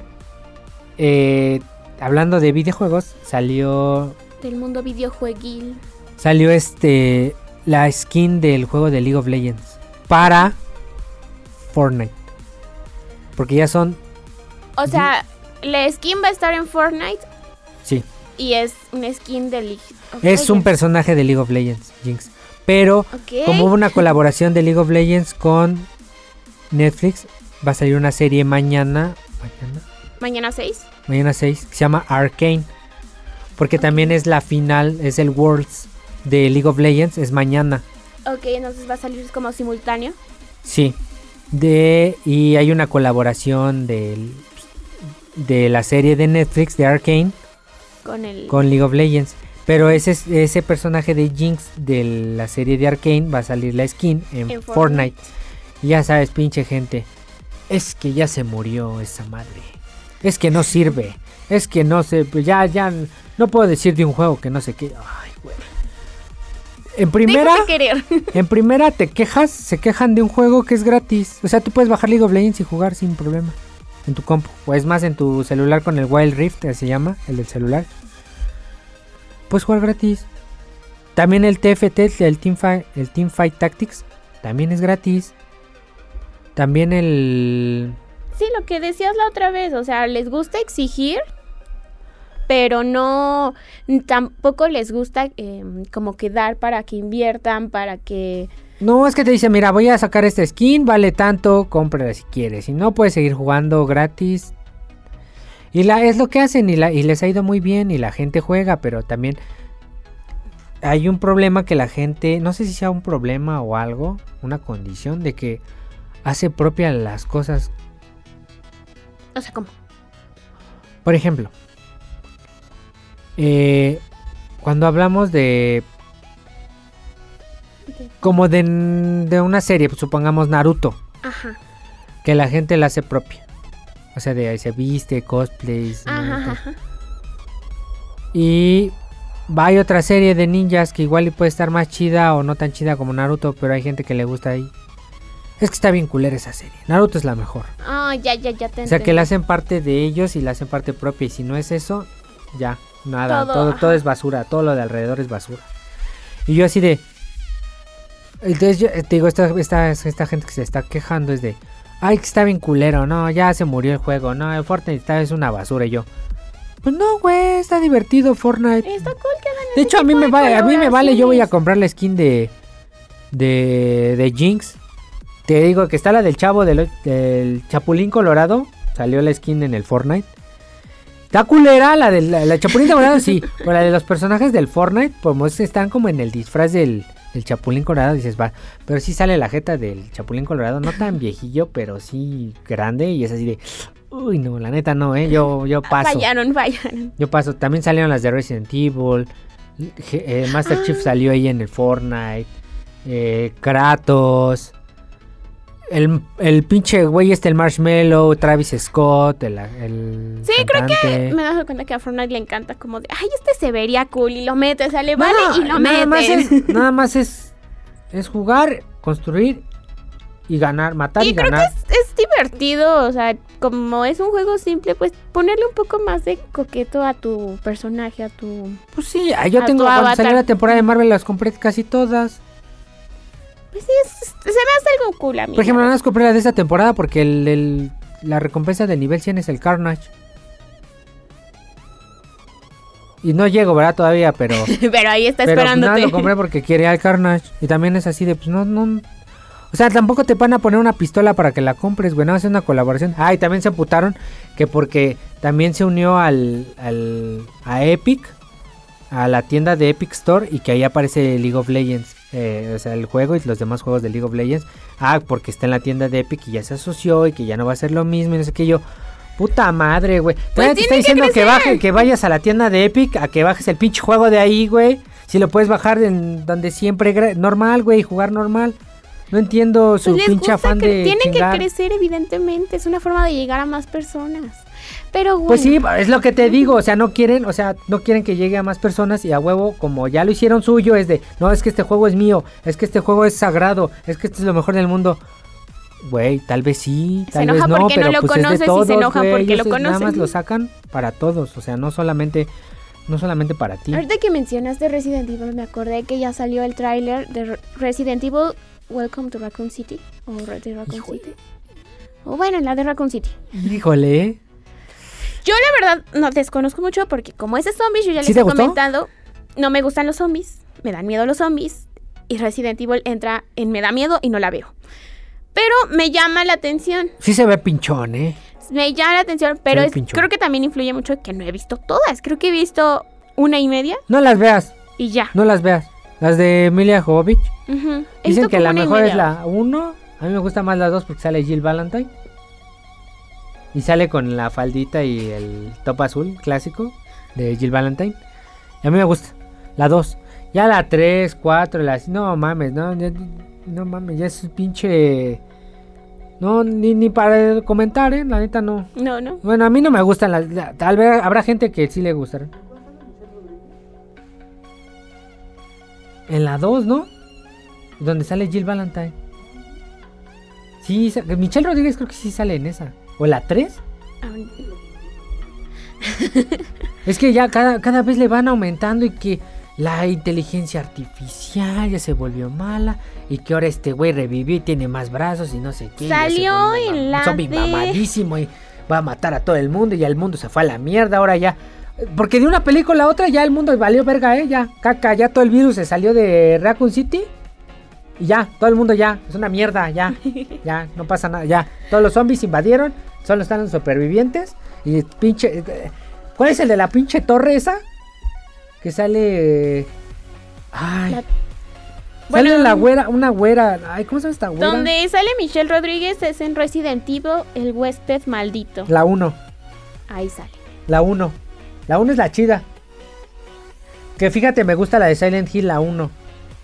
eh, hablando de videojuegos, salió. Del mundo videojueguil. Salió este la skin del juego de League of Legends para Fortnite. Porque ya son... O sea, la skin va a estar en Fortnite. Sí. Y es una skin de League of Es un personaje de League of Legends, Jinx. Pero como hubo una colaboración de League of Legends con Netflix, va a salir una serie mañana. ¿Mañana? ¿Mañana 6? Mañana 6, que se llama Arcane. Porque también es la final, es el Worlds de League of Legends es mañana. Ok, entonces va a salir como simultáneo. Sí. De, y hay una colaboración de, de la serie de Netflix de Arkane con, el... con League of Legends. Pero ese, ese personaje de Jinx de la serie de Arkane va a salir la skin en, Fortnite. ya sabes, pinche gente. Es que ya se murió esa madre. Es que no sirve. Es que no sé. Ya, ya. No puedo decir de un juego que no sé qué. Ay, güey. En primera, en primera te quejas, se quejan de un juego que es gratis. O sea, tú puedes bajar League of Legends y jugar sin problema en tu compu. O es más, en tu celular con el Wild Rift, que se llama, el del celular. Puedes jugar gratis. También el TFT, el Team, Fight, el Team Fight Tactics, también es gratis. También el... Sí, lo que decías la otra vez, o sea, les gusta exigir pero no, tampoco les gusta em, como que dar para que inviertan, para que... No, es que te dice, mira, voy a sacar este skin, vale tanto, cómprala si quieres. Si no, puedes seguir jugando gratis. Y la, es lo que hacen y, la, y les ha ido muy bien y la gente juega, pero también hay un problema que la gente, no sé si sea un problema o algo, una condición de que hace propia las cosas. O sea, ¿cómo? Por ejemplo, eh, cuando hablamos de... Como de, una serie, pues, supongamos Naruto. Ajá. Que la gente la hace propia. O sea, de ahí se viste, cosplays. Ajá, Y hay otra serie de ninjas que igual puede estar más chida o no tan chida como Naruto, pero hay gente que le gusta ahí. Es que está bien culera esa serie. Naruto es la mejor. Ah, ya, ya, ya te O sea, que la hacen parte de ellos y la hacen parte propia. Y si no es eso, ya. Nada, todo, todo, es basura, todo lo de alrededor es basura. Y yo así de... Entonces yo, te digo, esta, esta, esta gente que se está quejando es de... Ay, que está bien culero, no, ya se murió el juego, no, el Fortnite está, es una basura y yo... Pues no, güey, está divertido Fortnite. Está cool que De hecho, a mí me vale, a mí me vale, yo voy a comprar la skin de... De, de Jinx. Te digo que está la del chavo del, del Chapulín Colorado. Salió la skin en el Fortnite. Está culera la de la, la Chapulín Colorado, sí. Pero la de los personajes del Fortnite, como es- están como en el disfraz del, del Chapulín Colorado, dices, va. Pero sí sale la jeta del Chapulín Colorado, no tan viejillo, pero sí grande. Y es así de, uy, no, la neta no, ¿eh? Yo, yo paso. Fallaron, fallaron. Yo paso. También salieron las de Resident Evil. Eh, Master Chief Ah. salió ahí en el Fortnite. eh, Kratos. El, el pinche güey este, el Marshmallow. Travis Scott. El, el Sí, creo cantante. Me he dado cuenta que a Fortnite le encanta como de, ay, este se vería cool y lo mete, sale, vale, No, y lo nada más meten. es, nada más es, es jugar, construir y ganar, matar y, Y creo que ganar. es, es divertido, o sea, como es un juego simple, pues ponerle un poco más de coqueto a tu personaje, a tu... Pues sí, ah, yo tengo cuando salió la temporada de Marvel las compré casi todas. Pues sí, es- se me hace algo cool a mí. Por ejemplo, nada más compré la de esta temporada porque el, el- la recompensa del nivel 100 es el Carnage. Y no llego, ¿verdad? Todavía, pero... Pero ahí está pero pues, esperándote. lo compré porque quería el Carnage. Y también es así de, pues no, no... O sea, tampoco te van a poner una pistola para que la compres, güey. No, es una colaboración. Ah, y también se putaron que porque también se unió al, al... a Epic. A la tienda de Epic Store y que ahí aparece League of Legends. Eh, o sea, el juego y los demás juegos de League of Legends. Ah, porque está en la tienda de Epic y ya se asoció y que ya no va a ser lo mismo y no sé qué yo. Puta madre, güey. Todavía te está que diciendo que, baje, que vayas a la tienda de Epic, a que bajes el pinche juego de ahí, güey. Si lo puedes bajar en donde siempre normal, güey, jugar normal. No entiendo su Pues les pinche afán de Tiene que crecer, evidentemente. Es una forma de llegar a más personas. Pero bueno. Pues sí, es lo que te digo, o sea, no quieren, o sea, no quieren que llegue a más personas y a huevo, como ya lo hicieron suyo, es de, no, es que este juego es mío, es que este juego es sagrado, es que este es lo mejor del mundo. Güey, tal vez sí, Se tal enoja vez no, porque no pero lo pues es de conoces y se todos, enoja güey, porque lo ellos Nada más lo sacan para todos, o sea, no solamente, no solamente para ti. Ahorita que mencionaste Resident Evil, me acordé que ya salió el tráiler de Re- Resident Evil Welcome to Raccoon City. O de Raccoon Híjole. City. O bueno, la de Raccoon City. Híjole, ¿eh? Yo la verdad no desconozco mucho porque como ese zombies, yo ya ¿Sí les te he gustó? comentado, no me gustan los zombies, me dan miedo los zombies. Y Resident Evil entra en me da miedo y no la veo. Pero me llama la atención. sí se ve pinchón, ¿eh? Me llama la atención, pero es- creo que también influye mucho que no he visto todas. Creo que he visto una y media No las veas, y ya. no las veas. Las de Emilia Jovovich. Dicen que la mejor es la 1. A mí me gusta más la 2 porque sale Jill Valentine. Y sale con la faldita y el top azul clásico de Jill Valentine. Y a mí me gusta. La 2. Ya la 3, 4, las... No mames, no, ya- no mames, ya es un pinche... No, ni, ni para comentar, ¿eh? La neta no. No, no. Bueno, a mí no me gustan las... la- Tal vez habrá gente que sí le gustará. En la 2, ¿no? Donde sale Jill Valentine. Sí, Michelle Rodríguez creo que sí sale en esa. ¿O la 3? Ah, Es que ya cada, cada vez le van aumentando y que la inteligencia artificial ya se volvió mala y que ahora este güey revivió y tiene más brazos y no sé qué. Salió en la zombie de- mamadísimo y va a matar a todo el mundo y ya el mundo se fue a la mierda ahora ya. Porque de una película a otra ya el mundo valió verga, ¿eh? Ya, caca, ya todo el virus se salió de Raccoon City. Y ya, todo el mundo ya, es una mierda, ya, ya, no pasa nada, ya. Todos los zombies invadieron, solo están los supervivientes. Y pinche... eh, ¿Cuál es el de la pinche torre esa? Que sale... Ay... La- Sale Bueno, la güera, una güera. Ay, ¿cómo se llama esta güera? Donde sale Michelle Rodríguez es en Resident Evil, el huésped maldito. La 1. Ahí sale. La 1. La 1 es la chida. Que fíjate, me gusta la de Silent Hill, la 1.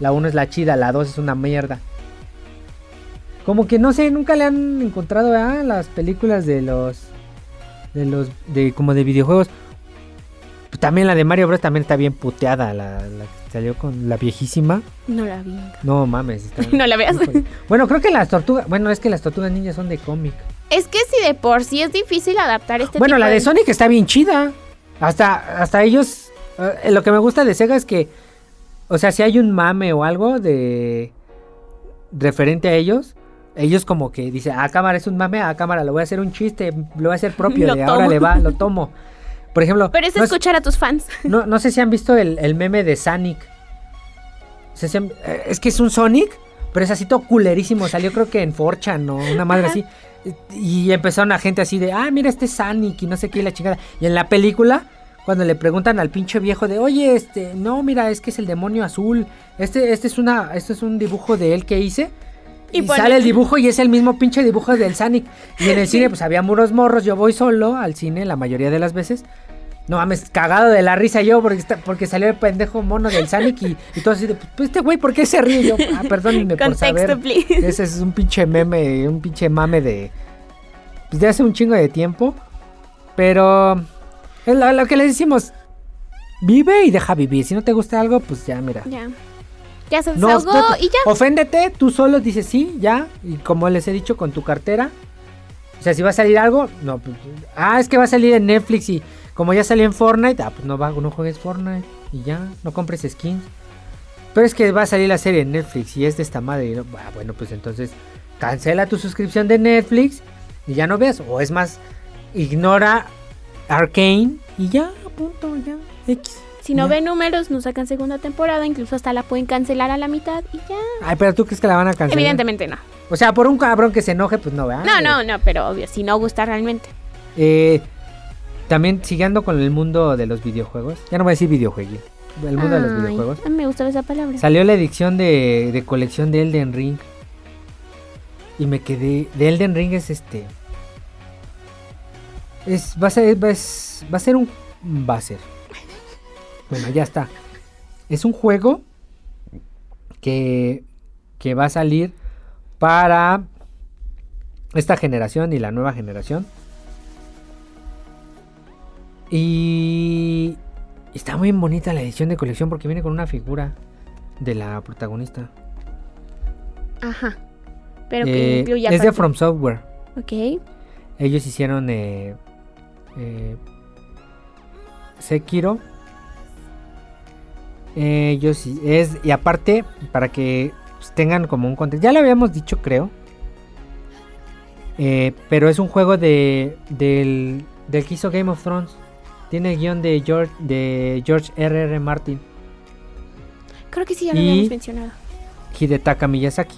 La 1 es la chida, la 2 es una mierda. Como que no sé, nunca le han encontrado a las películas de los. De los. de como de videojuegos. También la de Mario Bros. también está bien puteada. La, la que salió con la viejísima. No la vi. No mames. está- No la veas. Bueno, creo que las tortugas. Bueno, es que las tortugas ninjas son de cómic. Es que si de por sí es difícil adaptar este Bueno, tipo la de Sonic está bien chida. Hasta, hasta ellos. eh, lo que me gusta de Sega es que. O sea, si hay un mame o algo de. referente a ellos. Ellos como que dicen, ah, cámara es un mame, ah, cámara, lo voy a hacer un chiste, lo voy a hacer propio, Lo de ahora le va, lo tomo. Por ejemplo, Pero es no, escuchar a tus fans. no, no sé si han visto el, el meme de Sonic. Eh, es que es un Sonic, pero es así todo culerísimo. Salió creo que en Forchan o una madre así. Y empezaron la gente así de, ah, mira este Sonic y no sé qué, y la chingada. Y en la película, cuando le preguntan al pinche viejo de, oye, este, no, mira, es que es el demonio azul. Este, este es una, este es un dibujo de él que hice. Y Y, sale el dibujo y es el mismo pinche dibujo del Sonic. Y en el cine, pues había muros morros. Yo voy solo al cine la mayoría de las veces. No mames, cagado de la risa yo porque, está- porque salió el pendejo mono del Sonic y, y todo así de, pues este güey, ¿por qué se ríe? Yo, ah, perdónenme por saber. please. Ese es un pinche meme, un pinche mame de, pues de hace un chingo de tiempo. Pero es lo, lo que le decimos, vive y deja vivir. Si no te gusta algo, pues ya, mira. Ya. Ya se No, tú- y ya. Oféndete, tú solo dices sí, ya. Y como les he dicho, con tu cartera. O sea, si va a salir algo, no. Pues, ah, es que va a salir en Netflix y como ya salió en Fortnite, ah, pues no, va, no juegues Fortnite y ya, no compres skins. Pero es que va a salir la serie en Netflix y es de esta madre. no- ah, bueno, pues entonces cancela tu suscripción de Netflix y ya no veas. O es más, ignora Arcane y ya, punto, ya. X. Si no Ya. ven números, no sacan segunda temporada, incluso hasta la pueden cancelar a la mitad y ya. Ay, pero tú crees que la van a cancelar. Evidentemente no. O sea, por un cabrón que se enoje, pues no, ¿verdad? No, no, no, pero obvio, si no gusta realmente. Eh, también siguiendo con el mundo de los videojuegos. Ya no voy a decir videojuegos. El mundo de los videojuegos. me gustaba esa palabra. Salió la edición de, de colección de Elden Ring. Y me quedé. De Elden Ring es este. Es, va a ser. Va, es- va a ser un. Va a ser. Bueno, ya está. Es un juego que. Que va a salir para esta generación y la nueva generación. Y está muy bonita la edición de colección porque viene con una figura de la protagonista. Ajá. Pero que Eh, es de From Software. Ok. Ellos hicieron eh, eh, Sekiro. Ellos hi- es y aparte para que pues, tengan como un contexto. Ya lo habíamos dicho, creo. Eh, pero es un juego de del, del que hizo Game of Thrones. Tiene el guion de George de George R. R. Martin, Creo que sí, ya lo Y- habíamos mencionado. Hidetaka Miyazaki,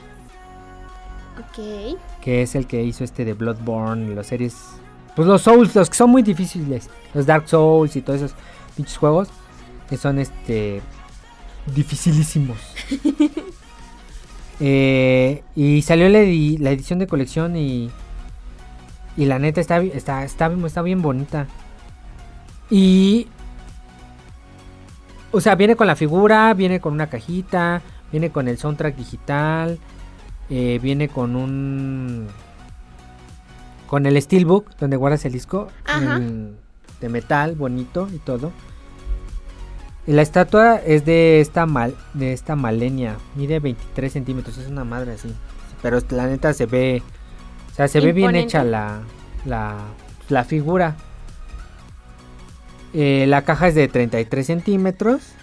Ok. que es el que hizo este de Bloodborne y las series. Pues los Souls, los que son muy difíciles. Los Dark Souls y todos esos pinches juegos. Que son este. dificilísimos. Eh, y salió la, edi- la edición de colección y. Y la neta está, está, está, está bien bonita. Y. O sea, viene con la figura, viene con una cajita, viene con el soundtrack digital, eh, viene con un. Con el Steelbook, donde guardas el disco. De metal, bonito y todo. Y la estatua es de esta mal, de esta malenia. Mide 23 centímetros, es una madre así. Pero la neta se ve. O sea, se ve bien hecha la, la, la figura. Eh, la caja es de 33 centímetros.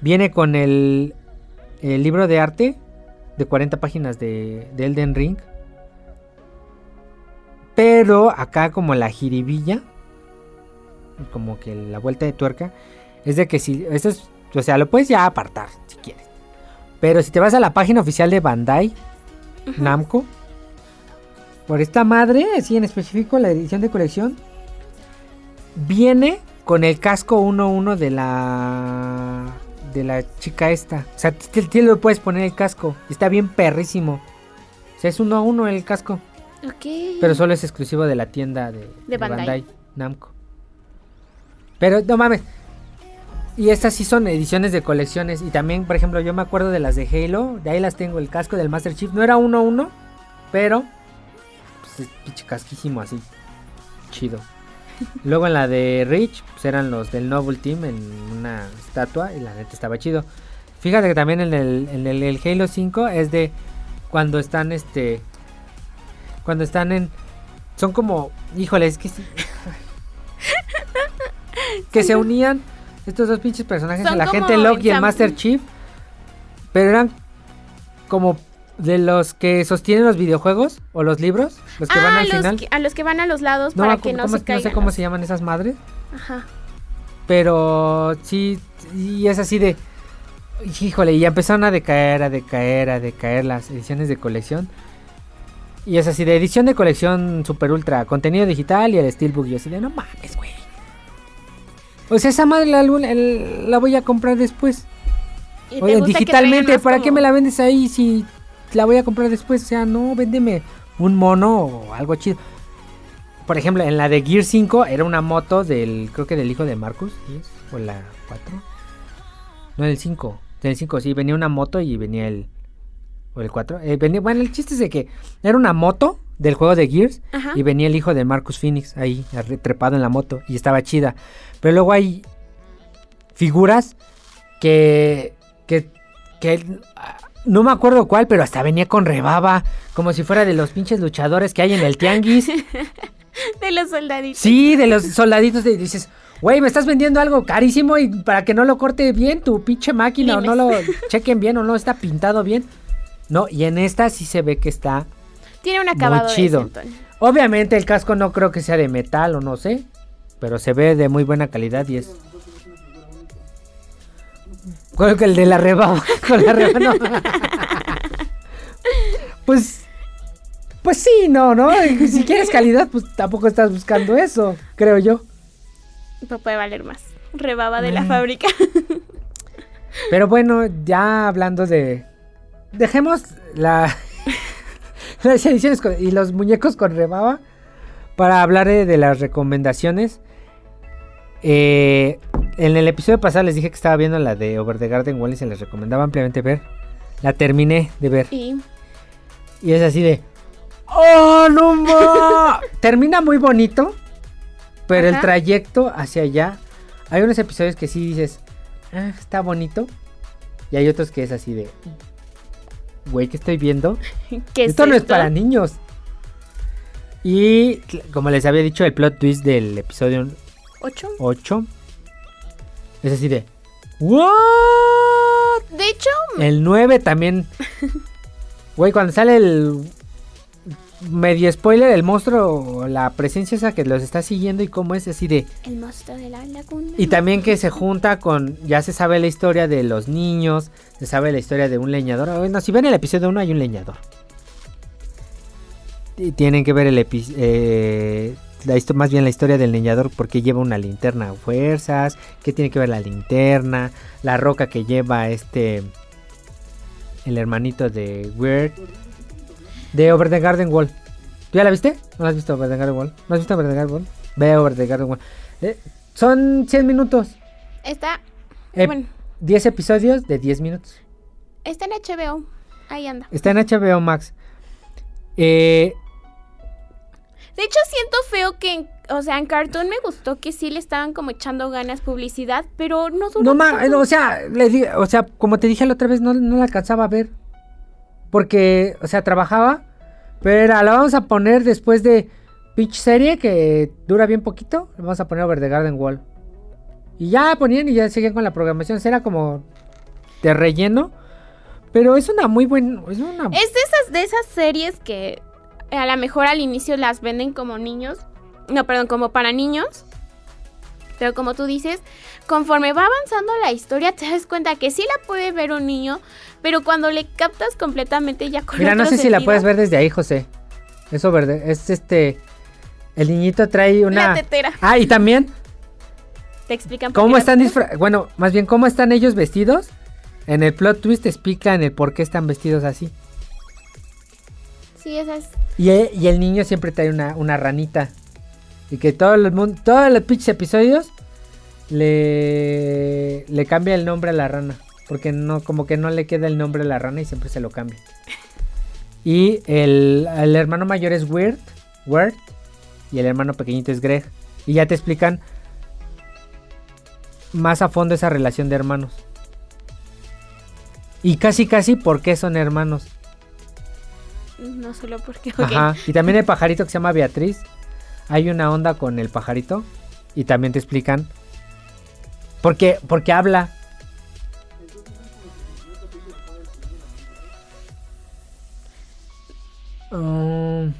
Viene con el, el libro de arte de 40 páginas de, de Elden Ring. Pero acá como la jiribilla, como que la vuelta de tuerca, es de que si, esto es, o sea, lo puedes ya apartar si quieres. Pero si te vas a la página oficial de Bandai Namco, por esta madre, así en específico, la edición de colección, viene con el casco 1-1 de la de la chica esta. O sea, tú tú le puedes poner el casco. Está bien perrísimo. O sea, es 1-1 el casco. Pero solo es exclusivo de la tienda de, de Bandai. Bandai. Namco. Pero no mames. Y estas sí son ediciones de colecciones. Y también, por ejemplo, yo me acuerdo de las de Halo. De ahí las tengo. El casco del Master Chief. No era 1-1. Pero. Pues es pinche casquísimo así. Chido. Luego en la de Rich. Pues eran los del Noble Team. En una estatua. Y la neta estaba chido. Fíjate que también en el, en el, el Halo 5 es de. Cuando están este cuando están en son como híjole es que sí que se unían estos dos pinches personajes Son el agente Locke y el Master Chief pero eran como de los que sostienen los videojuegos o los libros los que van Ah, al los final que- a los que van a los lados no, para que no se caigan. sé cómo los- se llaman esas madres Ajá. pero sí y es así de híjole, y empezaron a decaer, a decaer, a decaer las ediciones de colección. Y es así, de edición de colección super ultra, contenido digital y el Steelbook. Y así de, no mames, güey. O sea, esa madre la, la voy a comprar después. ¿Y te Oye, que digitalmente, ¿para como- qué me la vendes ahí si la voy a comprar después? O sea, no, véndeme un mono o algo chido. Por ejemplo, en la de Gear 5 era una moto del, creo que del hijo de Marcus, ¿sí o la 4. No, el 5. Del 5, sí, venía una moto y venía el, o el 4. Eh, venía, bueno, el chiste es de que era una moto del juego de Gears Ajá. y venía el hijo de Marcus Phoenix ahí trepado en la moto y estaba chida. Pero luego hay figuras que que que ah, no me acuerdo cuál, pero hasta venía con rebaba, como si fuera de los pinches luchadores que hay en el tianguis. De los soldaditos. Sí, de los soldaditos de dices, "Güey, me estás vendiendo algo carísimo y para que no lo corte bien tu pinche máquina o no lo chequen bien o no está pintado bien." No, y en esta sí se ve que está Tiene un acabado chido. decentón. Obviamente el casco no creo que sea de metal o no sé, pero se ve de muy buena calidad y es... Creo que el de la rebaba, con la rebaba, no. Pues... Pues sí, no, ¿no? Si quieres calidad, pues tampoco estás buscando eso, creo yo. Pero puede valer más. Rebaba de la Ah. fábrica. Pero bueno, ya hablando de... Dejemos la... las ediciones con- y los muñecos con rebaba para hablar de, de las recomendaciones. Eh, en el episodio pasado les dije que estaba viendo la de Over the Garden Wall y se les recomendaba ampliamente ver. La terminé de ver. Y Y es así de... ¡Oh, no ma! Termina muy bonito. Pero el trayecto hacia allá... Hay unos episodios que sí dices... "Ah, está bonito. Y hay otros que es así de... Güey, ¿qué estoy viendo? ¿qué es esto no es para niños. Y como les había dicho, el plot twist del episodio ¿Ocho? 8 es así de... ¿What? De hecho, El 9 también. Güey, cuando sale el medio spoiler, el monstruo, la presencia esa que los está siguiendo y cómo es así de... el monstruo de la laguna. Y también que se junta con... Ya se sabe la historia de los niños, se sabe la historia de un leñador. Bueno, si ven el episodio 1 hay un leñador. Y tienen que ver el episodio... la histo- más bien la historia del leñador porque lleva una linterna a fuerzas, qué tiene que ver la linterna, la roca que lleva este el hermanito de Weird de Over the Garden Wall. ¿Tú ya la viste? ¿No la has visto Over the Garden Wall? ¿No has visto Over the Garden Wall? Ve Over the Garden Wall. Eh, son 100 minutos. Está, Eh, bueno, 10 episodios de 10 minutos. está en HBO. Ahí anda. Está en HBO Max. Eh, De hecho, siento feo que, en- o sea, en Cartoon me gustó que sí le estaban como echando ganas publicidad, pero no duró no ma- o sea, le di- o sea, como te dije la otra vez, no, no la alcanzaba a ver. Porque, o sea, trabajaba. Pero la vamos a poner después de Pitch serie que dura bien poquito. La vamos a poner Over the Garden Wall. Y ya ponían y ya seguían con la programación. Era como de relleno. Pero es una muy buena. Es una. Es de esas, de esas series que a lo mejor al inicio las venden como niños. No, perdón, como para niños. Pero como tú dices, conforme va avanzando la historia, te das cuenta que sí la puede ver un niño, pero cuando le captas completamente ya con Mira, no sé si la puedes ver desde ahí, José. Es Over the- Es este. El niñito trae una. La tetera. Ah, y también. Te explican por ¿Cómo están disfrazados? Bueno, más bien, ¿cómo están ellos vestidos? En el plot twist te explican el por qué están vestidos así. Sí, esa es. Y, e- y el niño siempre trae una, una ranita. Y que todo el mundo, todos los pinches episodios le, le cambia el nombre a la rana. Porque no, como que no le queda el nombre a la rana y siempre se lo cambia. Y el, el hermano mayor es Weird, Weird. Y el hermano pequeñito es Greg. Y ya te explican más a fondo esa relación de hermanos. Y casi casi por qué son hermanos. No solo porque. ok. Ajá. Y también el pajarito que se llama Beatriz. Hay una onda con el pajarito. Y también te explican. por qué porque habla. Mm,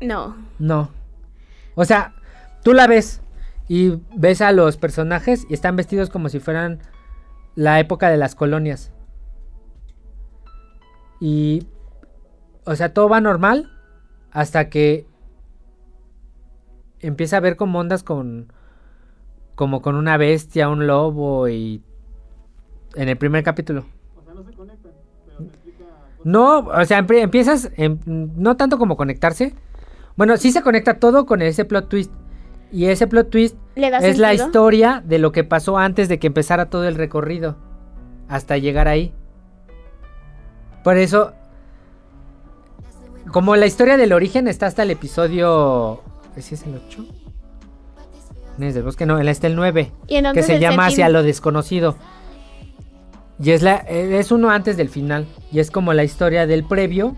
No. no. O sea, tú la ves. Y ves a los personajes y están vestidos como si fueran la época de las colonias. Y, o sea, todo va normal hasta que empieza a ver como ondas con, como con una bestia, un lobo y en el primer capítulo. No, o sea, empie- empiezas, em, no tanto como conectarse. Bueno, sí se conecta todo con ese plot twist. Y ese plot twist ¿Le da es la sentido? historia de lo que pasó antes de que empezara todo el recorrido. Hasta llegar ahí. Por eso, como la historia del origen está hasta el episodio... ¿Ese es el 8? No es del bosque, no, está el 9 ¿Y en que se llama senti- Hacia lo desconocido. Y es la es uno antes del final y es como la historia del previo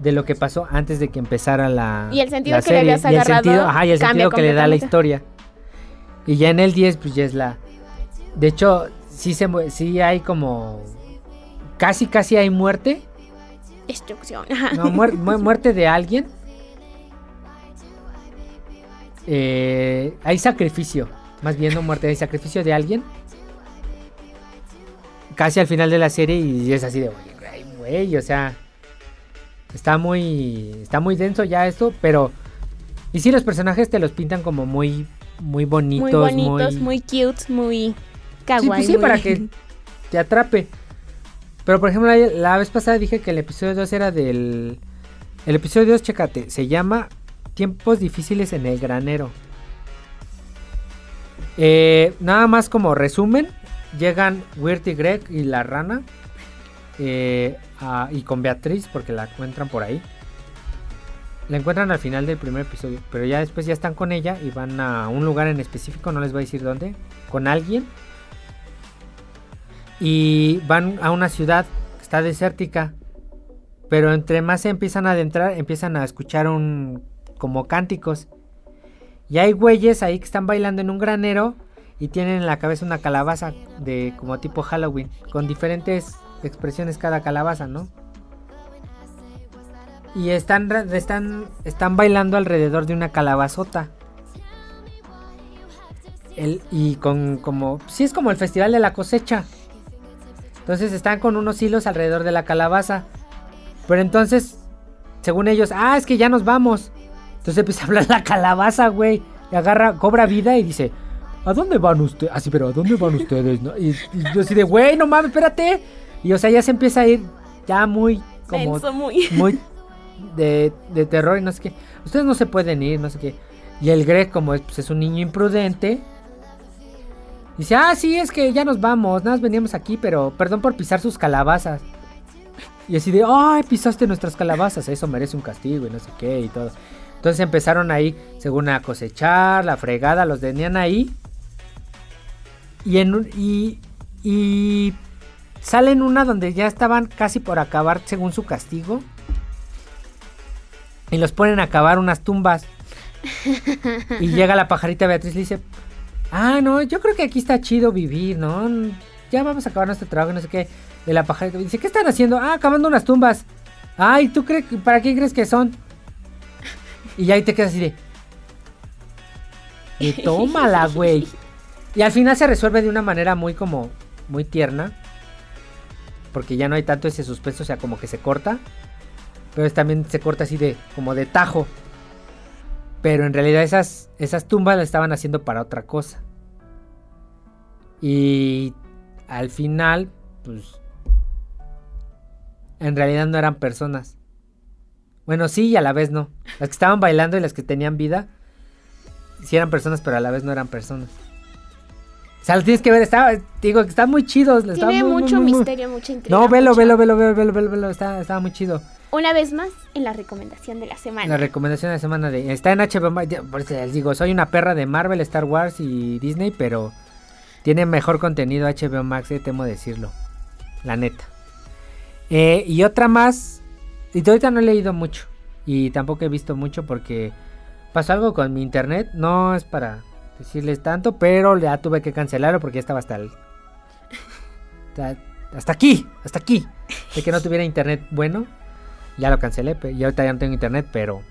de lo que pasó antes de que empezara la Y el sentido la que le habías y el sentido, ajá, y el sentido que le da la historia. Y ya en el 10 pues ya es la De hecho, sí se sí hay como casi casi hay muerte, Destrucción. no, muer- mu- muerte de alguien. Eh, hay sacrificio, más bien no muerte, hay sacrificio de alguien. Casi al final de la serie y es así de, "Oye, güey, güey, o sea, está muy, está muy denso ya esto, pero y sí los personajes te los pintan como muy, muy bonitos, muy bonitos, muy, cute, muy kawaii. Sí, pues sí, muy- para que te atrape. Pero por ejemplo, la, la vez pasada dije que el episodio 2 era del. El episodio 2, chécate, se llama Tiempos difíciles en el granero. Eh, nada más como resumen, llegan Wirt y Greg y la rana. eh, y con Beatriz, porque la encuentran por ahí. La encuentran al final del primer episodio, pero ya después ya están con ella y van a un lugar en específico, no les voy a decir dónde, con alguien. Y van a una ciudad que está desértica. Pero entre más se empiezan a adentrar, empiezan a escuchar un como cánticos. Y hay güeyes ahí que están bailando en un granero y tienen en la cabeza una calabaza de como tipo Halloween, con diferentes expresiones cada calabaza, ¿no? Y están, están, están bailando alrededor de una calabazota. El, y con como... Sí, es como el festival de la cosecha. Entonces están con unos hilos alrededor de la calabaza. Pero entonces, según ellos, ah, es que ya nos vamos. Entonces empieza a hablar la calabaza, güey. Y agarra, cobra vida y dice, ¿a dónde van ustedes? Así, pero ¿a dónde van ustedes? no? Y, y yo así de, güey, no mames, espérate. Y o sea, ya se empieza a ir ya muy como muy. muy de, de terror y no sé qué. Ustedes no se pueden ir, no sé qué. Y el Greg, como es, pues, es un niño imprudente, dice, ah, sí, es que ya nos vamos, nada más veníamos aquí, pero perdón por pisar sus calabazas. Y así de, ay, pisaste nuestras calabazas, eso merece un castigo y no sé qué y todo. Entonces empezaron ahí, según a cosechar, la fregada, los tenían ahí. Y en un- y, y salen una donde ya estaban casi por acabar según su castigo. Y los ponen a cavar unas tumbas. y llega la pajarita Beatriz y le dice, ah, no, yo creo que aquí está chido vivir, ¿no? Ya vamos a acabar nuestro trabajo, no sé qué. Y la pajarita dice, ¿qué están haciendo? Ah, acabando unas tumbas. Ay, ¿tú crees que para qué crees que son? Y ahí te quedas así de... Y tómala, güey. Y al final se resuelve de una manera muy como... Muy tierna. Porque ya no hay tanto ese suspenso, o sea, como que se corta. Pero también se corta así de... Como de tajo. Pero en realidad esas, esas tumbas las estaban haciendo para otra cosa. Y al final, pues... En realidad no eran personas. Bueno, sí y a la vez no. Las que estaban bailando y las que tenían vida. Sí eran personas, pero a la vez no eran personas. O sea, lo tienes que ver. Está, digo, que están muy chidos. está Tiene muy, mucho muy, muy- misterio, mucha intriga. No, velo, velo, velo, velo, velo, velo, velo. Está, está muy chido. Una vez más, en la recomendación de la semana. La recomendación de la semana de... Está en HBO Por eso les digo, soy una perra de Marvel, Star Wars y Disney, pero... Tiene mejor contenido HBO Max, eh, temo decirlo. La neta. Eh, y otra más... Y ahorita no he leído mucho. Y tampoco he visto mucho porque... Pasó algo con mi internet. No es para decirles tanto, pero ya tuve que cancelarlo porque ya estaba hasta el... hasta- aquí, hasta aquí. De que no tuviera internet bueno. Ya lo cancelé, y ahorita ya no tengo internet, pero...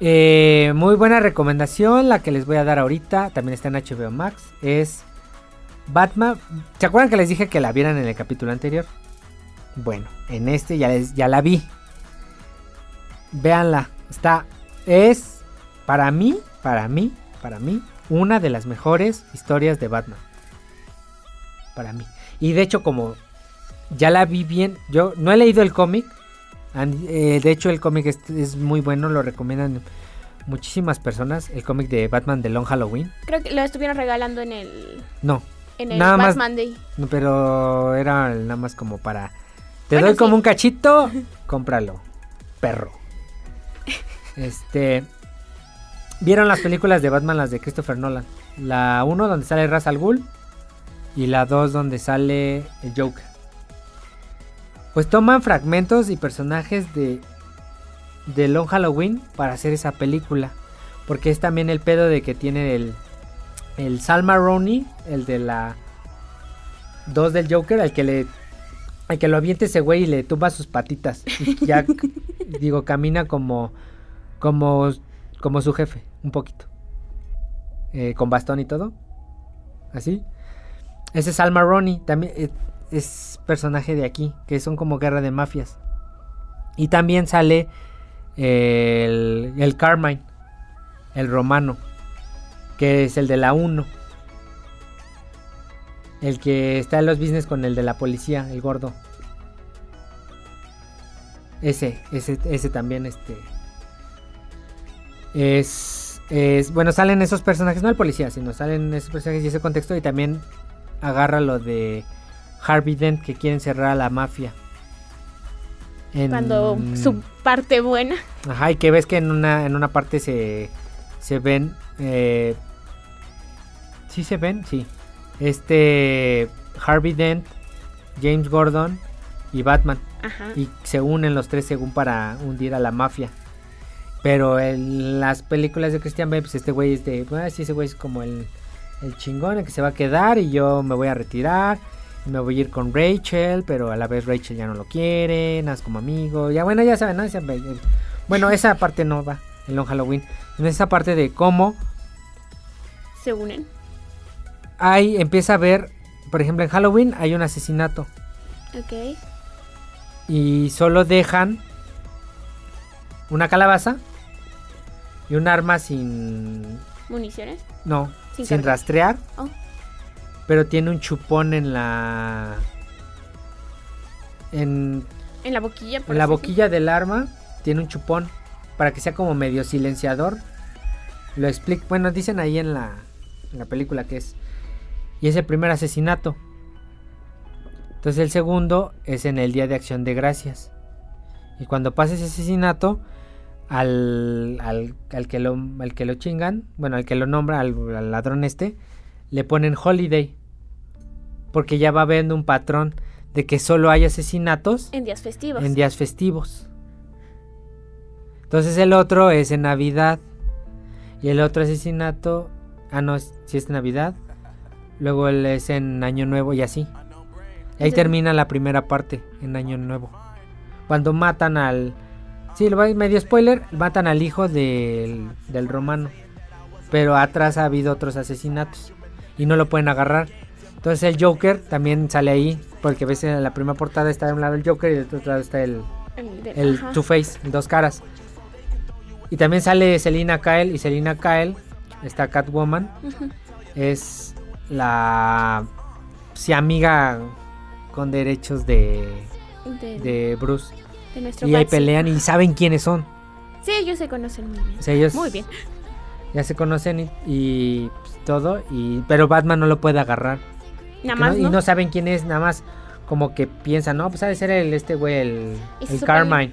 Eh, muy buena recomendación, la que les voy a dar ahorita, también está en HBO Max, es Batman. ¿Se acuerdan que les dije que la vieran en el capítulo anterior? Bueno, en este ya, les, ya la vi. Véanla, está, es para mí, para mí, para mí, una de las mejores historias de Batman. Para mí. Y de hecho, como ya la vi bien, yo no he leído el cómic. eh, de hecho, el cómic es, es muy bueno, lo recomiendan muchísimas personas. El cómic de Batman de Long Halloween. Creo que lo estuvieron regalando en el, No, en el Nada más- Batman Day. no, pero era nada más como para... Te Bueno, doy como sí. un cachito, cómpralo, perro. Este... ¿Vieron las películas de Batman, las de Christopher Nolan? La 1 donde sale Ra's al Ghul y la 2 donde sale el Joker. Pues toman fragmentos y personajes de, de Long Halloween para hacer esa película. Porque es también el pedo de que tiene el, el Salma Roney, el de la 2 del Joker, al que le al que lo aviente ese güey y le tumba sus patitas. Y ya, digo, camina como, como, como su jefe, un poquito. Eh, con bastón y todo. Así. Ese es Alma Roney, también eh, es personaje de aquí, que son como guerra de mafias. Y también sale el, el Carmine, el romano, que es el de la 1. El que está en los business con el de la policía, el gordo. Ese, ese, ese también, este. Es, es. Bueno, salen esos personajes, no el policía, sino salen esos personajes y ese contexto. Y también agarra lo de Harvey Dent que quieren cerrar a la mafia. En- Cuando su parte buena. Ajá, y que ves que en una, en una parte se, se ven. Eh, ¿Sí se ven? Sí. Este. Harvey Dent, James Gordon y Batman. Ajá. Y se unen los tres según para hundir a la mafia. Pero en las películas de Christian Bale, pues este güey es de. Pues ese güey es como el, el chingón, el que se va a quedar. Y yo me voy a retirar. Y me voy a ir con Rachel. Pero a la vez Rachel ya no lo quiere. Nada, como amigo. Ya bueno, ya saben, ¿no? Eh, Bueno, esa parte no va. En Long Halloween. En esa parte de cómo Se unen. hay. Empieza a ver. Por ejemplo, en Halloween hay un asesinato. Ok. y solo dejan una calabaza y un arma sin Municiones. no Sin rastrear Oh. pero tiene un chupón en la en, En la boquilla. por en la así boquilla del arma tiene un chupón para que sea como medio silenciador lo explico bueno dicen ahí en la en la película que es y es el primer asesinato entonces el segundo es en el día de acción de gracias y cuando pasa ese asesinato al, al, al que lo al que lo chingan bueno al que lo nombra al, al ladrón este le ponen holiday porque ya va habiendo un patrón de que solo hay asesinatos En días festivos. en días festivos. Entonces el otro es en Navidad. Y el otro asesinato. Ah, no, si es Navidad. Luego él es en Año Nuevo y así. Y ahí termina la primera parte, en Año Nuevo. Cuando matan al. Sí, lo voy- medio spoiler. Matan al hijo del, del romano. Pero atrás ha habido otros asesinatos. Y no lo pueden agarrar. Entonces el Joker también sale ahí. Porque ves en la primera portada está de un lado el Joker y del otro lado está el, El. Two Face, el dos caras. Y también sale Selina Kyle. Y Selina Kyle, esta Catwoman, es la sí, amiga con derechos de, De, de Bruce. De nuestro Y ahí pelean y saben quiénes son. Sí, ellos se conocen muy bien. O sea, ellos Muy bien. ya se conocen y, y, pues, todo. Y, pero Batman no lo puede agarrar. Nada más, no- ¿no? Y no saben quién es, nada más como que piensan, no, pues ha de ser el, este güey, el, ¿Y se el Carmine.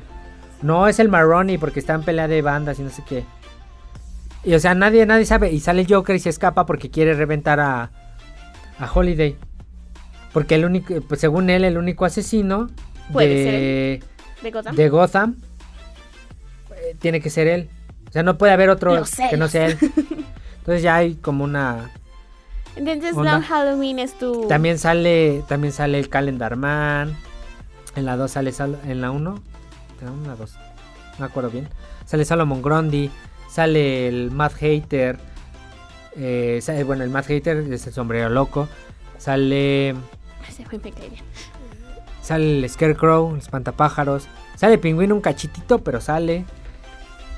No, es el Maroni porque está en pelea de bandas y no sé qué. Y o sea, nadie, nadie sabe. Y sale el Joker y se escapa porque quiere reventar a, a Holiday. Porque el único, pues según él, el único asesino Puede ser de, Gotham. de Gotham eh, tiene que ser él. O sea, no puede haber otro que no sea él. Entonces ya hay como una Entonces. Long Halloween es tu... También sale, también sale el Calendar Man. En la 2 sale Sal- en la 1. En la 1 o la 2. No me acuerdo bien. Sale Salomon Grundy. Sale el Mad Hater. eh, sale- bueno, el Mad Hater es el sombrero loco. Sale. Cae bien. Sale el Scarecrow, el espantapájaros. Sale pingüino un cachitito, pero sale.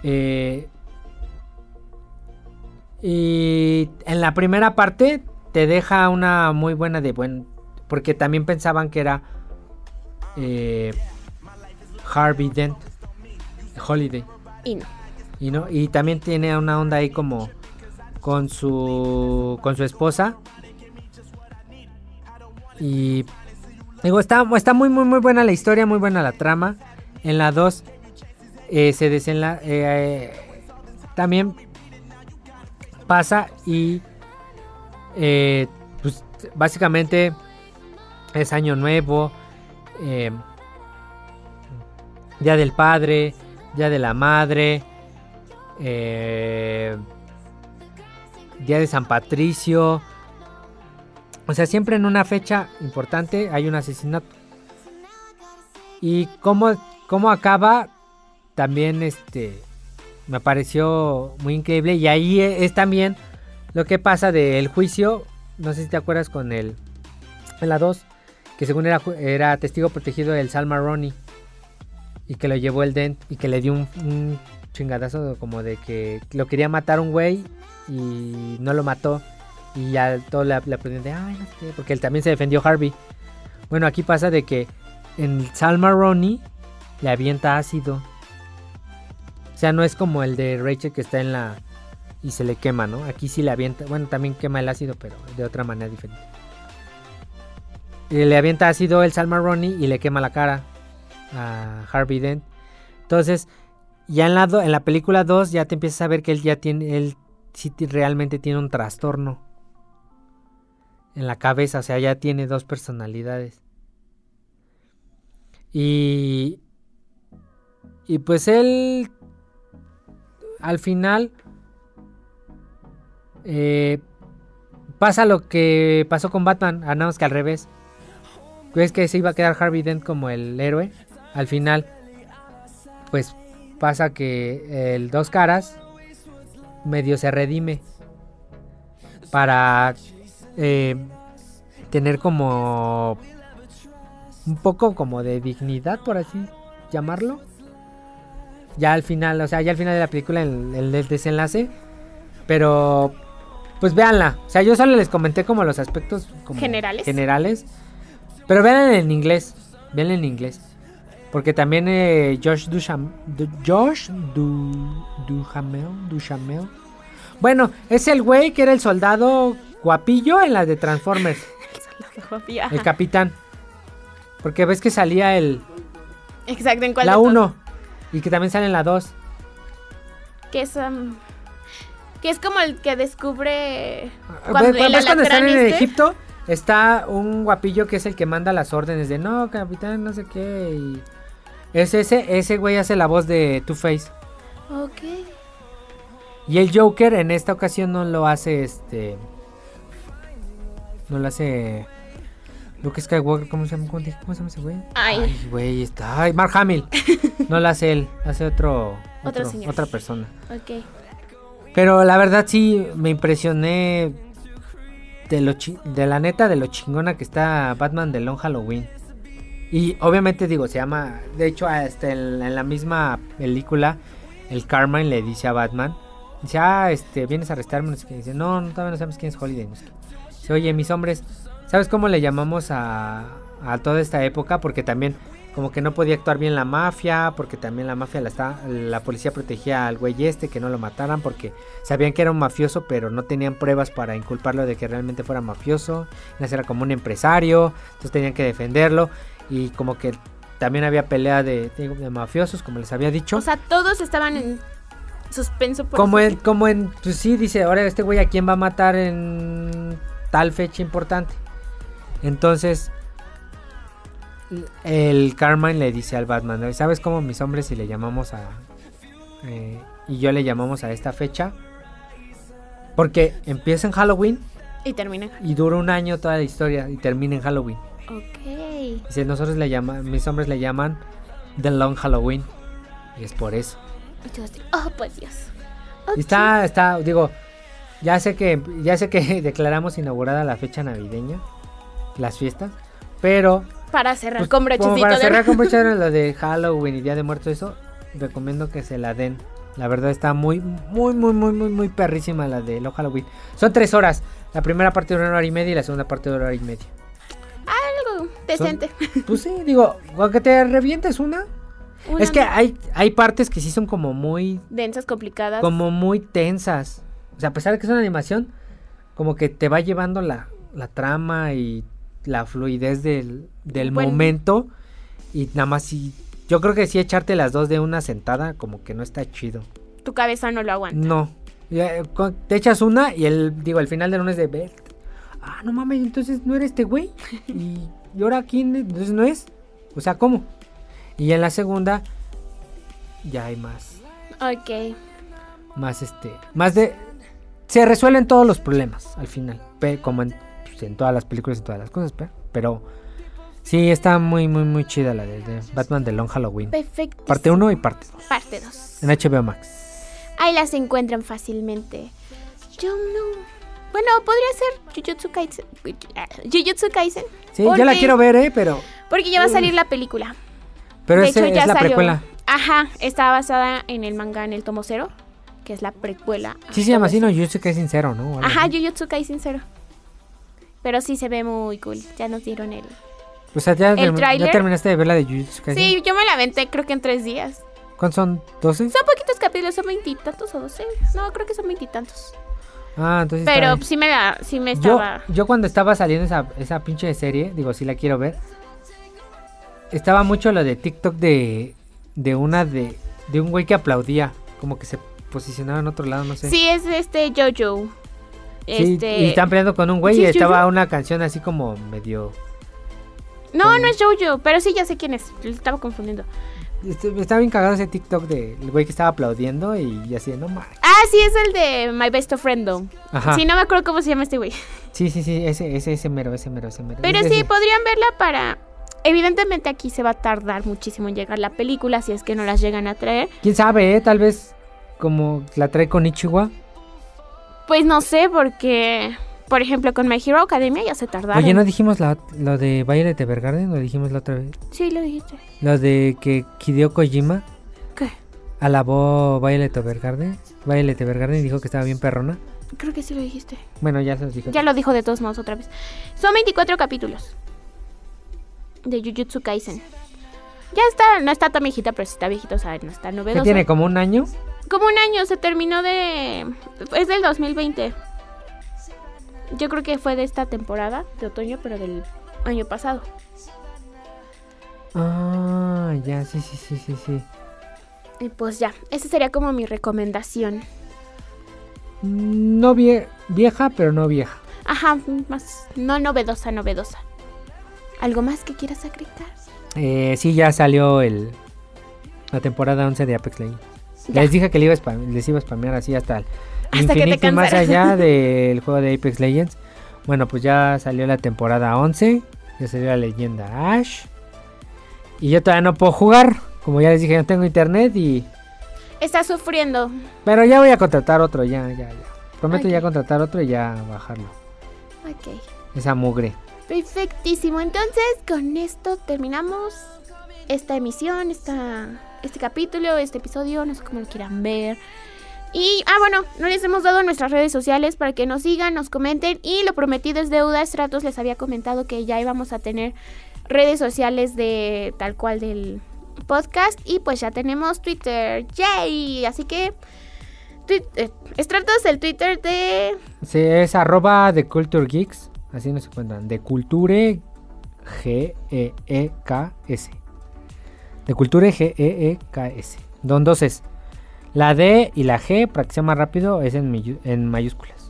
Eh, y en la primera parte te deja una muy buena de buen. Porque también pensaban que era eh, Harvey Dent, Holiday. Y no. Y no, y también tiene una onda ahí como con su con su esposa. Y digo, está, muy muy muy buena la historia, muy buena la trama. En la 2 se desenla eh, también pasa y eh, pues básicamente es año nuevo, eh, día del padre, día de la madre, eh, día de San Patricio. O sea, siempre en una fecha importante hay un asesinato. Y cómo, cómo acaba, también este, me pareció muy increíble. Y ahí e- es también lo que pasa del juicio. No sé si te acuerdas con el, la 2, que según era, era testigo protegido del Salma Ronnie. Y que lo llevó el Dent y que le dio un, un chingadazo como de que lo quería matar un güey y no lo mató. Y ya todo le aprendieron de, ay, no sé qué", porque él también se defendió Harvey. Bueno, aquí pasa de que en Salma Ronnie le avienta ácido. O sea, no es como el de Rachel que está en la... y se le quema, ¿no? Aquí sí le avienta, bueno, también quema el ácido, pero de otra manera diferente. Y le avienta ácido el Salma Ronnie y le quema la cara a Harvey Dent. Entonces, ya en la, en la película 2 ya te empiezas a ver que él ya tiene, él sí realmente tiene un trastorno en la cabeza, o sea, ya tiene dos personalidades. Y, y pues él, al final, eh, pasa lo que pasó con Batman, a nada más que al revés. ¿Ves que se iba a quedar Harvey Dent como el héroe? Al final, pues pasa que el Dos Caras medio se redime para eh, tener como un poco como de dignidad, por así llamarlo. Ya al final, o sea, ya al final de la película, el, el des- desenlace. Pero, pues véanla. O sea, yo solo les comenté como los aspectos como Generales. generales. Pero véanla en inglés. Véanla en inglés. Porque también eh, Josh Ducham, Du- Josh Du, Duhamel, Duhamel. Bueno, es el güey que era el soldado guapillo en la de Transformers. El capitán. Porque ves que salía el Exacto, ¿en cuál la de todos? 1 y que también sale en la 2. Que es, um, que es como el que descubre Cuando, cuando el cuando están en este. Egipto, está un guapillo que es el que manda las órdenes de no, capitán, no sé qué. Y es ese, ese güey hace la voz de Two-Face. Ok. Y el Joker en esta ocasión no lo hace este. No lo hace. Luke Skywalker, ¿cómo se llama? ¿Cómo, te- cómo se llama ese güey? Ay. güey, está. Ay, Mark Hamill. No lo hace él, hace otro. Otro otro- señor. Otra persona. Ok. Pero la verdad sí me impresioné de lo chi- de la neta de lo chingona que está Batman de Long Halloween. Y obviamente digo, se llama, de hecho hasta en, en la misma película el Carmine le dice a Batman, dice, "Ah, este, vienes a arrestarme", no sé qué. dice, "No, no todavía no sabemos quién es Holiday." no sé qué". Dice, "Oye, mis hombres, ¿sabes cómo le llamamos a a toda esta época porque también como que no podía actuar bien la mafia, porque también la mafia la está, la policía protegía al güey este que no lo mataran porque sabían que era un mafioso, pero no tenían pruebas para inculparlo de que realmente fuera mafioso. Era como un empresario, entonces tenían que defenderlo y como que también había pelea de, de mafiosos, como les había dicho. O sea, todos estaban en suspenso por como en, como en, pues sí, dice, ahora este güey a quién va a matar en tal fecha importante. Entonces, el Carmine le dice al Batman, ¿sabes cómo mis hombres si le llamamos a... eh, y yo le llamamos a esta fecha? Porque empieza en Halloween Y termina. y dura un año toda la historia y termina en Halloween. Ok. Dice, nosotros le llaman, mis hombres le llaman The Long Halloween. Y es por eso. Y tú así, oh, por Dios. Está, está, digo, ya sé que, ya sé que declaramos inaugurada la fecha navideña, las fiestas, pero Para cerrar pues, con brochecito para de cerrar con broche de oro, lo de Halloween y Día de Muertos, eso, recomiendo que se la den. La verdad está muy, muy, muy, muy, muy, muy perrísima la de lo Halloween. Son tres horas. La primera parte de una hora y media y la segunda parte de una hora y media. algo decente. Pues sí, digo, aunque te revientes una. Una Es que hay, hay partes que sí son como muy, densas, complicadas. como muy tensas. O sea, a pesar de que es una animación, como que te va llevando la, la trama y la fluidez del, del Bueno. momento. Y nada más si... Yo creo que sí echarte las dos de una sentada como que no está chido. Tu cabeza no lo aguanta. No. Eh, Te echas una y el, digo, el final del lunes de ver. Ah, no mames, entonces no era este güey. Y, y ahora quién, entonces no es. O sea, ¿cómo? Y en la segunda ya hay más, Ok. más este, más de, se resuelven todos los problemas al final, como en, pues, en todas las películas y todas las cosas, pe- pero sí está muy, muy, muy chida la de, de Batman de Long Halloween. Perfecto. Parte 1 y parte 2 Parte 2. en HBO Max. Ahí las encuentran fácilmente. Yo no. Bueno, podría ser Jujutsu Kaisen. Jujutsu Kaisen. Sí, yo la quiero ver, eh, pero, Porque ya va a salir la película. pero de ese hecho, ya es la salió. precuela. Ajá, está basada en el manga en el tomo cero, que es la precuela. Sí se llama así, no, es sincero, ¿no? Ajá, así. Jujutsu Kaisen cero. Pero sí se ve muy cool. Ya nos dieron el. O sea, ya, el ya terminaste de ver la de Jujutsu Kaisen. Sí, yo me la aventé creo que en tres días. ¿Cuántos son? ¿12? Son poquitos capítulos, son veintitantos o doce. No, creo que son veintitantos. Ah, entonces Pero sí me la, sí me yo, estaba. yo cuando estaba saliendo esa, esa pinche serie, digo, sí la quiero ver. Estaba mucho lo de TikTok de, de una de, de un güey que aplaudía, como que se posicionaba en otro lado, no sé. Sí, es este Jojo. Sí, Este. y están peleando con un güey ¿Sí y es estaba Jojo? una canción así como medio... No, no es Jojo, pero sí ya sé quién es. Lo estaba confundiendo. este, Estaba bien cagado ese TikTok de el güey que estaba aplaudiendo y, y así, no mames. Ah, sí, es el de My Best Friend. though. Ajá. Sí, no me acuerdo cómo se llama este güey. Sí, sí, sí, ese, ese, ese mero, ese mero, ese mero. Pero Ese- sí, ese. podrían verla para... Evidentemente aquí se va a tardar muchísimo en llegar la película, si es que no las llegan a traer. ¿Quién sabe, eh? Tal vez como la trae con Ichiwa. Pues no sé, porque... Por ejemplo, con My Hero Academia ya se tardaron. Oye, ¿no dijimos la- lo de Violet Evergarden? ¿Lo dijimos la otra vez? Sí, lo dijiste. Lo de que Hideo Kojima ¿Qué? alabó Violet Evergarden. Violet Evergarden y dijo que estaba bien perrona. Creo que sí lo dijiste. Bueno, ya se los dijo. Ya lo dijo de todos modos otra vez. Son 24 capítulos. De Jujutsu Kaisen. Ya está, no está tan viejita, pero sí está viejito, o sea, no está ¿Qué novedoso. tiene? ¿Como un año? Como un año, se terminó de... Es del 2020. Yo creo que fue de esta temporada, de otoño, pero del año pasado. Ah, ya, sí, sí, sí, sí, sí. Y pues ya, esa sería como mi recomendación. No vie- vieja, pero no vieja. Ajá, más... No novedosa, novedosa. ¿Algo más que quieras agregar? Eh, sí, ya salió el la temporada 11 de Apex Legends. Ya. Les dije que le iba a spam- les iba a spamear así hasta el Hasta que te infinito y más allá del juego de Apex Legends. Bueno, pues ya salió la temporada 11, ya salió la leyenda Ash. Y yo todavía no puedo jugar, como ya les dije, no tengo internet y Está sufriendo. pero ya voy a contratar otro, ya, ya, ya. Prometo ya contratar otro y ya bajarlo. Ok. Esa mugre. Perfectísimo. Entonces, con esto terminamos esta emisión, esta, este capítulo, este episodio, no sé cómo lo quieran ver. Y, ah, bueno, no les hemos dado nuestras redes sociales para que nos sigan, nos comenten. Y lo prometido es deuda. Estratos les había comentado que ya íbamos a tener redes sociales de tal cual del podcast. Y pues ya tenemos Twitter. ¡Yay! Así que, twi- eh, Estratos, el Twitter de Sí, es arroba de Culture Geeks. Así nos encuentran. De Culture G-E-E-K-S. De Culture G-E-E-K-S. Don es. La D y la G, para que sea más rápido, es en, en mayúsculas.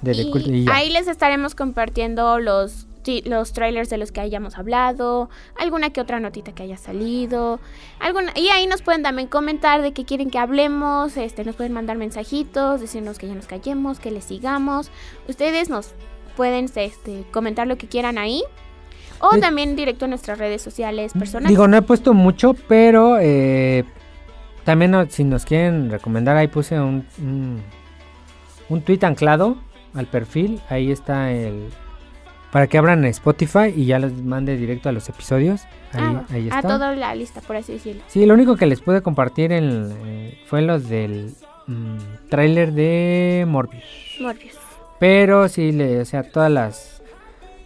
De Y ahí les estaremos compartiendo los, los trailers de los que hayamos hablado, alguna que otra notita que haya salido, alguna, y ahí nos pueden también comentar de qué quieren que hablemos, este, nos pueden mandar mensajitos, decirnos que ya nos callemos, que les sigamos. Ustedes nos pueden este, comentar lo que quieran ahí. O Sí. también directo en nuestras redes sociales personales. Digo, no he puesto mucho, pero eh, también si nos quieren recomendar, ahí puse un, un, un tweet anclado al perfil. Ahí está el... Para que abran Spotify y ya los mande directo a los episodios. Ahí, Ah, ahí a está. toda la lista, por así decirlo. Sí, lo único que les pude compartir en, eh, fue los del mm, tráiler de Morbius. Morbius. Pero sí, le, o sea, todas las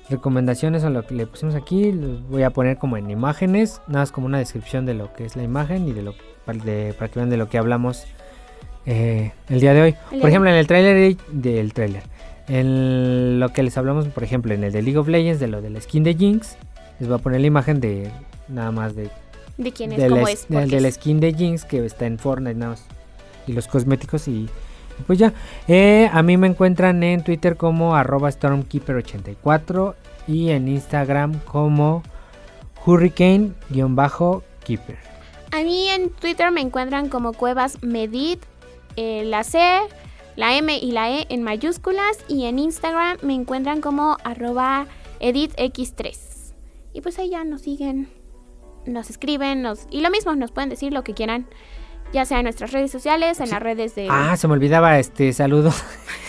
recomendaciones o lo que le pusimos aquí, los voy a poner como en imágenes, nada más como una descripción de lo que es la imagen y de lo para, de- para que vean de lo que hablamos eh, el día de hoy. El Por ejemplo, en el tráiler del tráiler, en lo que les hablamos, por ejemplo, en el de League of Legends, de lo de la skin de Jinx, les voy a poner la imagen de nada más de ¿De quién es? de ¿Cómo la, es? de- de la skin de Jinx que está en Fortnite nada más. Y los cosméticos y pues ya. Eh, a mí me encuentran en Twitter como arroba Stormkeeper84 y en Instagram como Hurricane-Keeper. A mí en Twitter me encuentran como Cuevas Medit, eh, la C, la M y la E en mayúsculas. Y en Instagram me encuentran como arroba editx3. Y pues ahí ya nos siguen, nos escriben, nos, y lo mismo, nos pueden decir lo que quieran. Ya sea en nuestras redes sociales, en las redes de... Ah, se me olvidaba este saludo.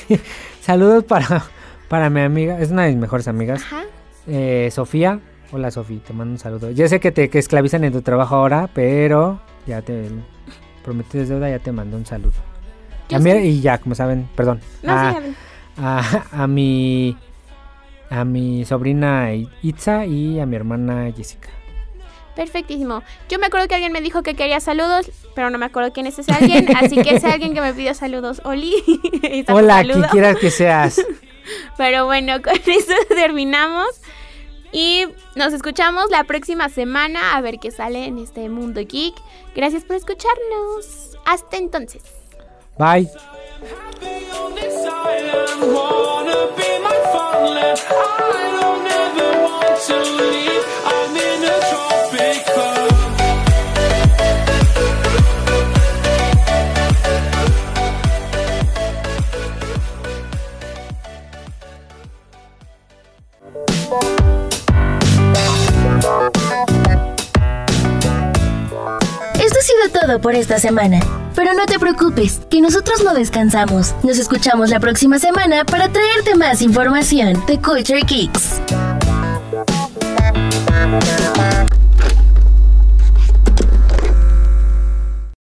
Saludos para, para mi amiga, es una de mis mejores amigas, Ajá. eh, Sofía. Hola Sofía, te mando un saludo. Ya sé que te que esclavizan en tu trabajo ahora, pero ya te prometí desde deuda, ya te mando un saludo. Yo A mí- sí. y ya, como saben, perdón. No, a, sí, a ver. a, a mi a mi sobrina Itza y a mi hermana Jessica. Perfectísimo. Yo me acuerdo que alguien me dijo que quería saludos, pero no me acuerdo quién es ese alguien. así que ese alguien que me pidió saludos, Oli. Hola, saludo. quien quieras que seas. Pero bueno, con eso terminamos. Y nos escuchamos la próxima semana a ver qué sale en este mundo geek. Gracias por escucharnos. Hasta entonces. Bye. I don't ever want to leave. Por esta semana. Pero no te preocupes, que nosotros no descansamos. Nos escuchamos la próxima semana para traerte más información de Culture Kicks.